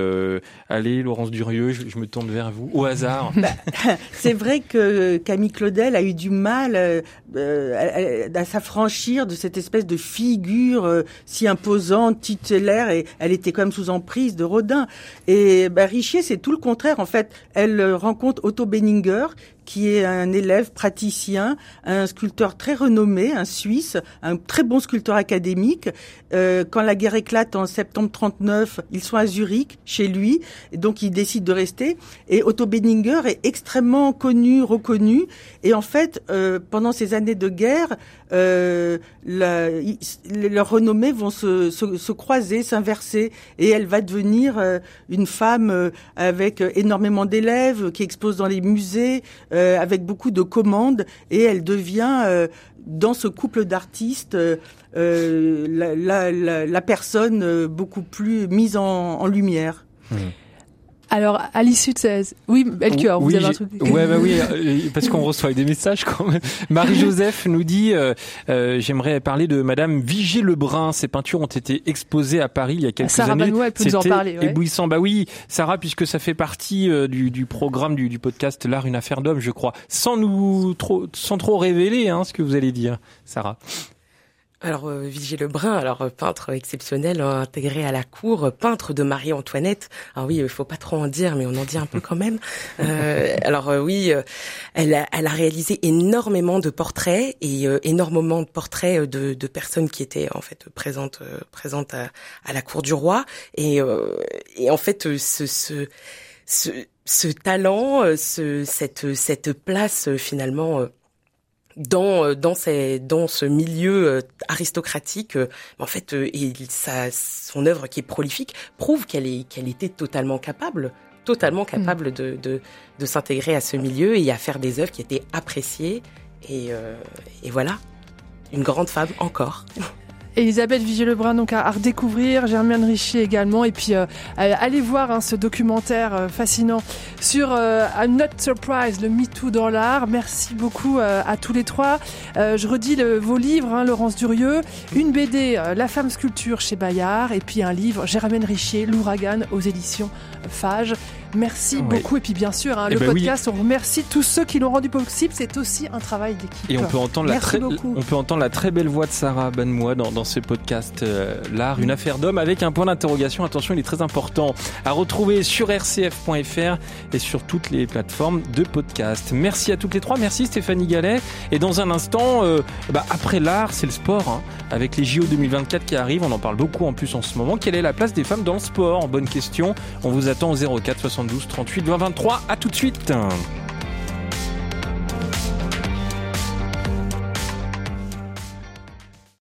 Allez Laurence Durieux, je, je me tourne vers vous au hasard. C'est vrai que Camille Claudel a eu du mal euh, euh, à, s'affranchir de cette espèce de figure euh, si imposante, tutélaire, et elle était quand même sous emprise de Rodin. Et bah, Richier, c'est tout le contraire. En fait, elle euh, rencontre Otto Benninger, qui est un élève praticien, un sculpteur très renommé, un Suisse, un très bon sculpteur académique. Euh, quand la guerre éclate en septembre 39, ils sont à Zurich, chez lui, et donc il décide de rester. Et Otto Benninger est extrêmement connu, reconnu, et en fait, euh, pendant ces années de guerre, euh, la, leurs renommées vont se, se, se croiser, s'inverser, et elle va devenir euh, une femme euh, avec énormément d'élèves, qui expose dans les musées, euh, avec beaucoup de commandes, et elle devient, euh, dans ce couple d'artistes, euh, la, personne beaucoup plus mise en, en lumière. Alors, à l'issue de ces... Oui, Belchior, vous avez un truc... Ouais, bah oui, euh, parce qu'on reçoit des messages quand même. Marie-Joseph nous dit, euh, euh, j'aimerais parler de Madame Vigier Lebrun. Ses peintures ont été exposées à Paris il y a quelques Sarah années. Elle peut nous en parler, ouais. éblouissant. Bah oui, Sarah, puisque ça fait partie euh, du, du programme du, du podcast L'art une affaire d'homme, je crois. Sans nous trop, sans trop révéler, hein, ce que vous allez dire, Sarah. Alors, euh, Vigier Lebrun, alors euh, peintre exceptionnel, euh, intégré à la cour, peintre de Marie-Antoinette. Ah oui, il faut pas trop en dire, mais on en dit un peu quand même. Euh, alors oui, elle, a, elle a réalisé énormément de portraits et euh, énormément de portraits de, de personnes qui étaient en fait présentes, euh, présentes à, à la cour du roi. Et, euh, et en fait, ce, ce, ce, ce talent, ce, cette, cette place euh, finalement. Dans euh, dans ces dans ce milieu euh, aristocratique euh, en fait et sa son œuvre qui est prolifique prouve qu'elle est qu'elle était totalement capable totalement capable de de, de s'intégrer à ce milieu et à faire des œuvres qui étaient appréciées. Et euh, et voilà. Une grande femme encore. Elisabeth Vigier-Lebrun donc à, redécouvrir, Germaine Richer également, et puis euh, allez voir hein, ce documentaire euh, fascinant sur euh, I'm Not Surprised, le MeToo dans l'art. Merci beaucoup à tous les trois. je redis vos livres, hein, Laurence Durieux, une BD La femme sculpture chez Bayard, et puis un livre Germaine Richer, L'ouragan aux éditions Fage. Merci beaucoup. Et puis bien sûr, hein, eh le ben podcast, on remercie tous ceux qui l'ont rendu possible. C'est aussi un travail d'équipe. Et on peut entendre la très, on peut entendre la très belle voix de Sarah Banmois dans, dans ce podcast euh, l'art, une affaire d'homme avec un point d'interrogation. Attention, il est très important à retrouver sur rcf.fr et sur toutes les plateformes de podcast. Merci à toutes les trois. Merci Stéphanie Gallet. Et dans un instant, euh, bah, après l'art, c'est le sport. Hein, avec les JO 2024 qui arrivent, on en parle beaucoup en plus en ce moment. Quelle est la place des femmes dans le sport? Bonne question. On vous attend au 04 72 38 20 23. À tout de suite.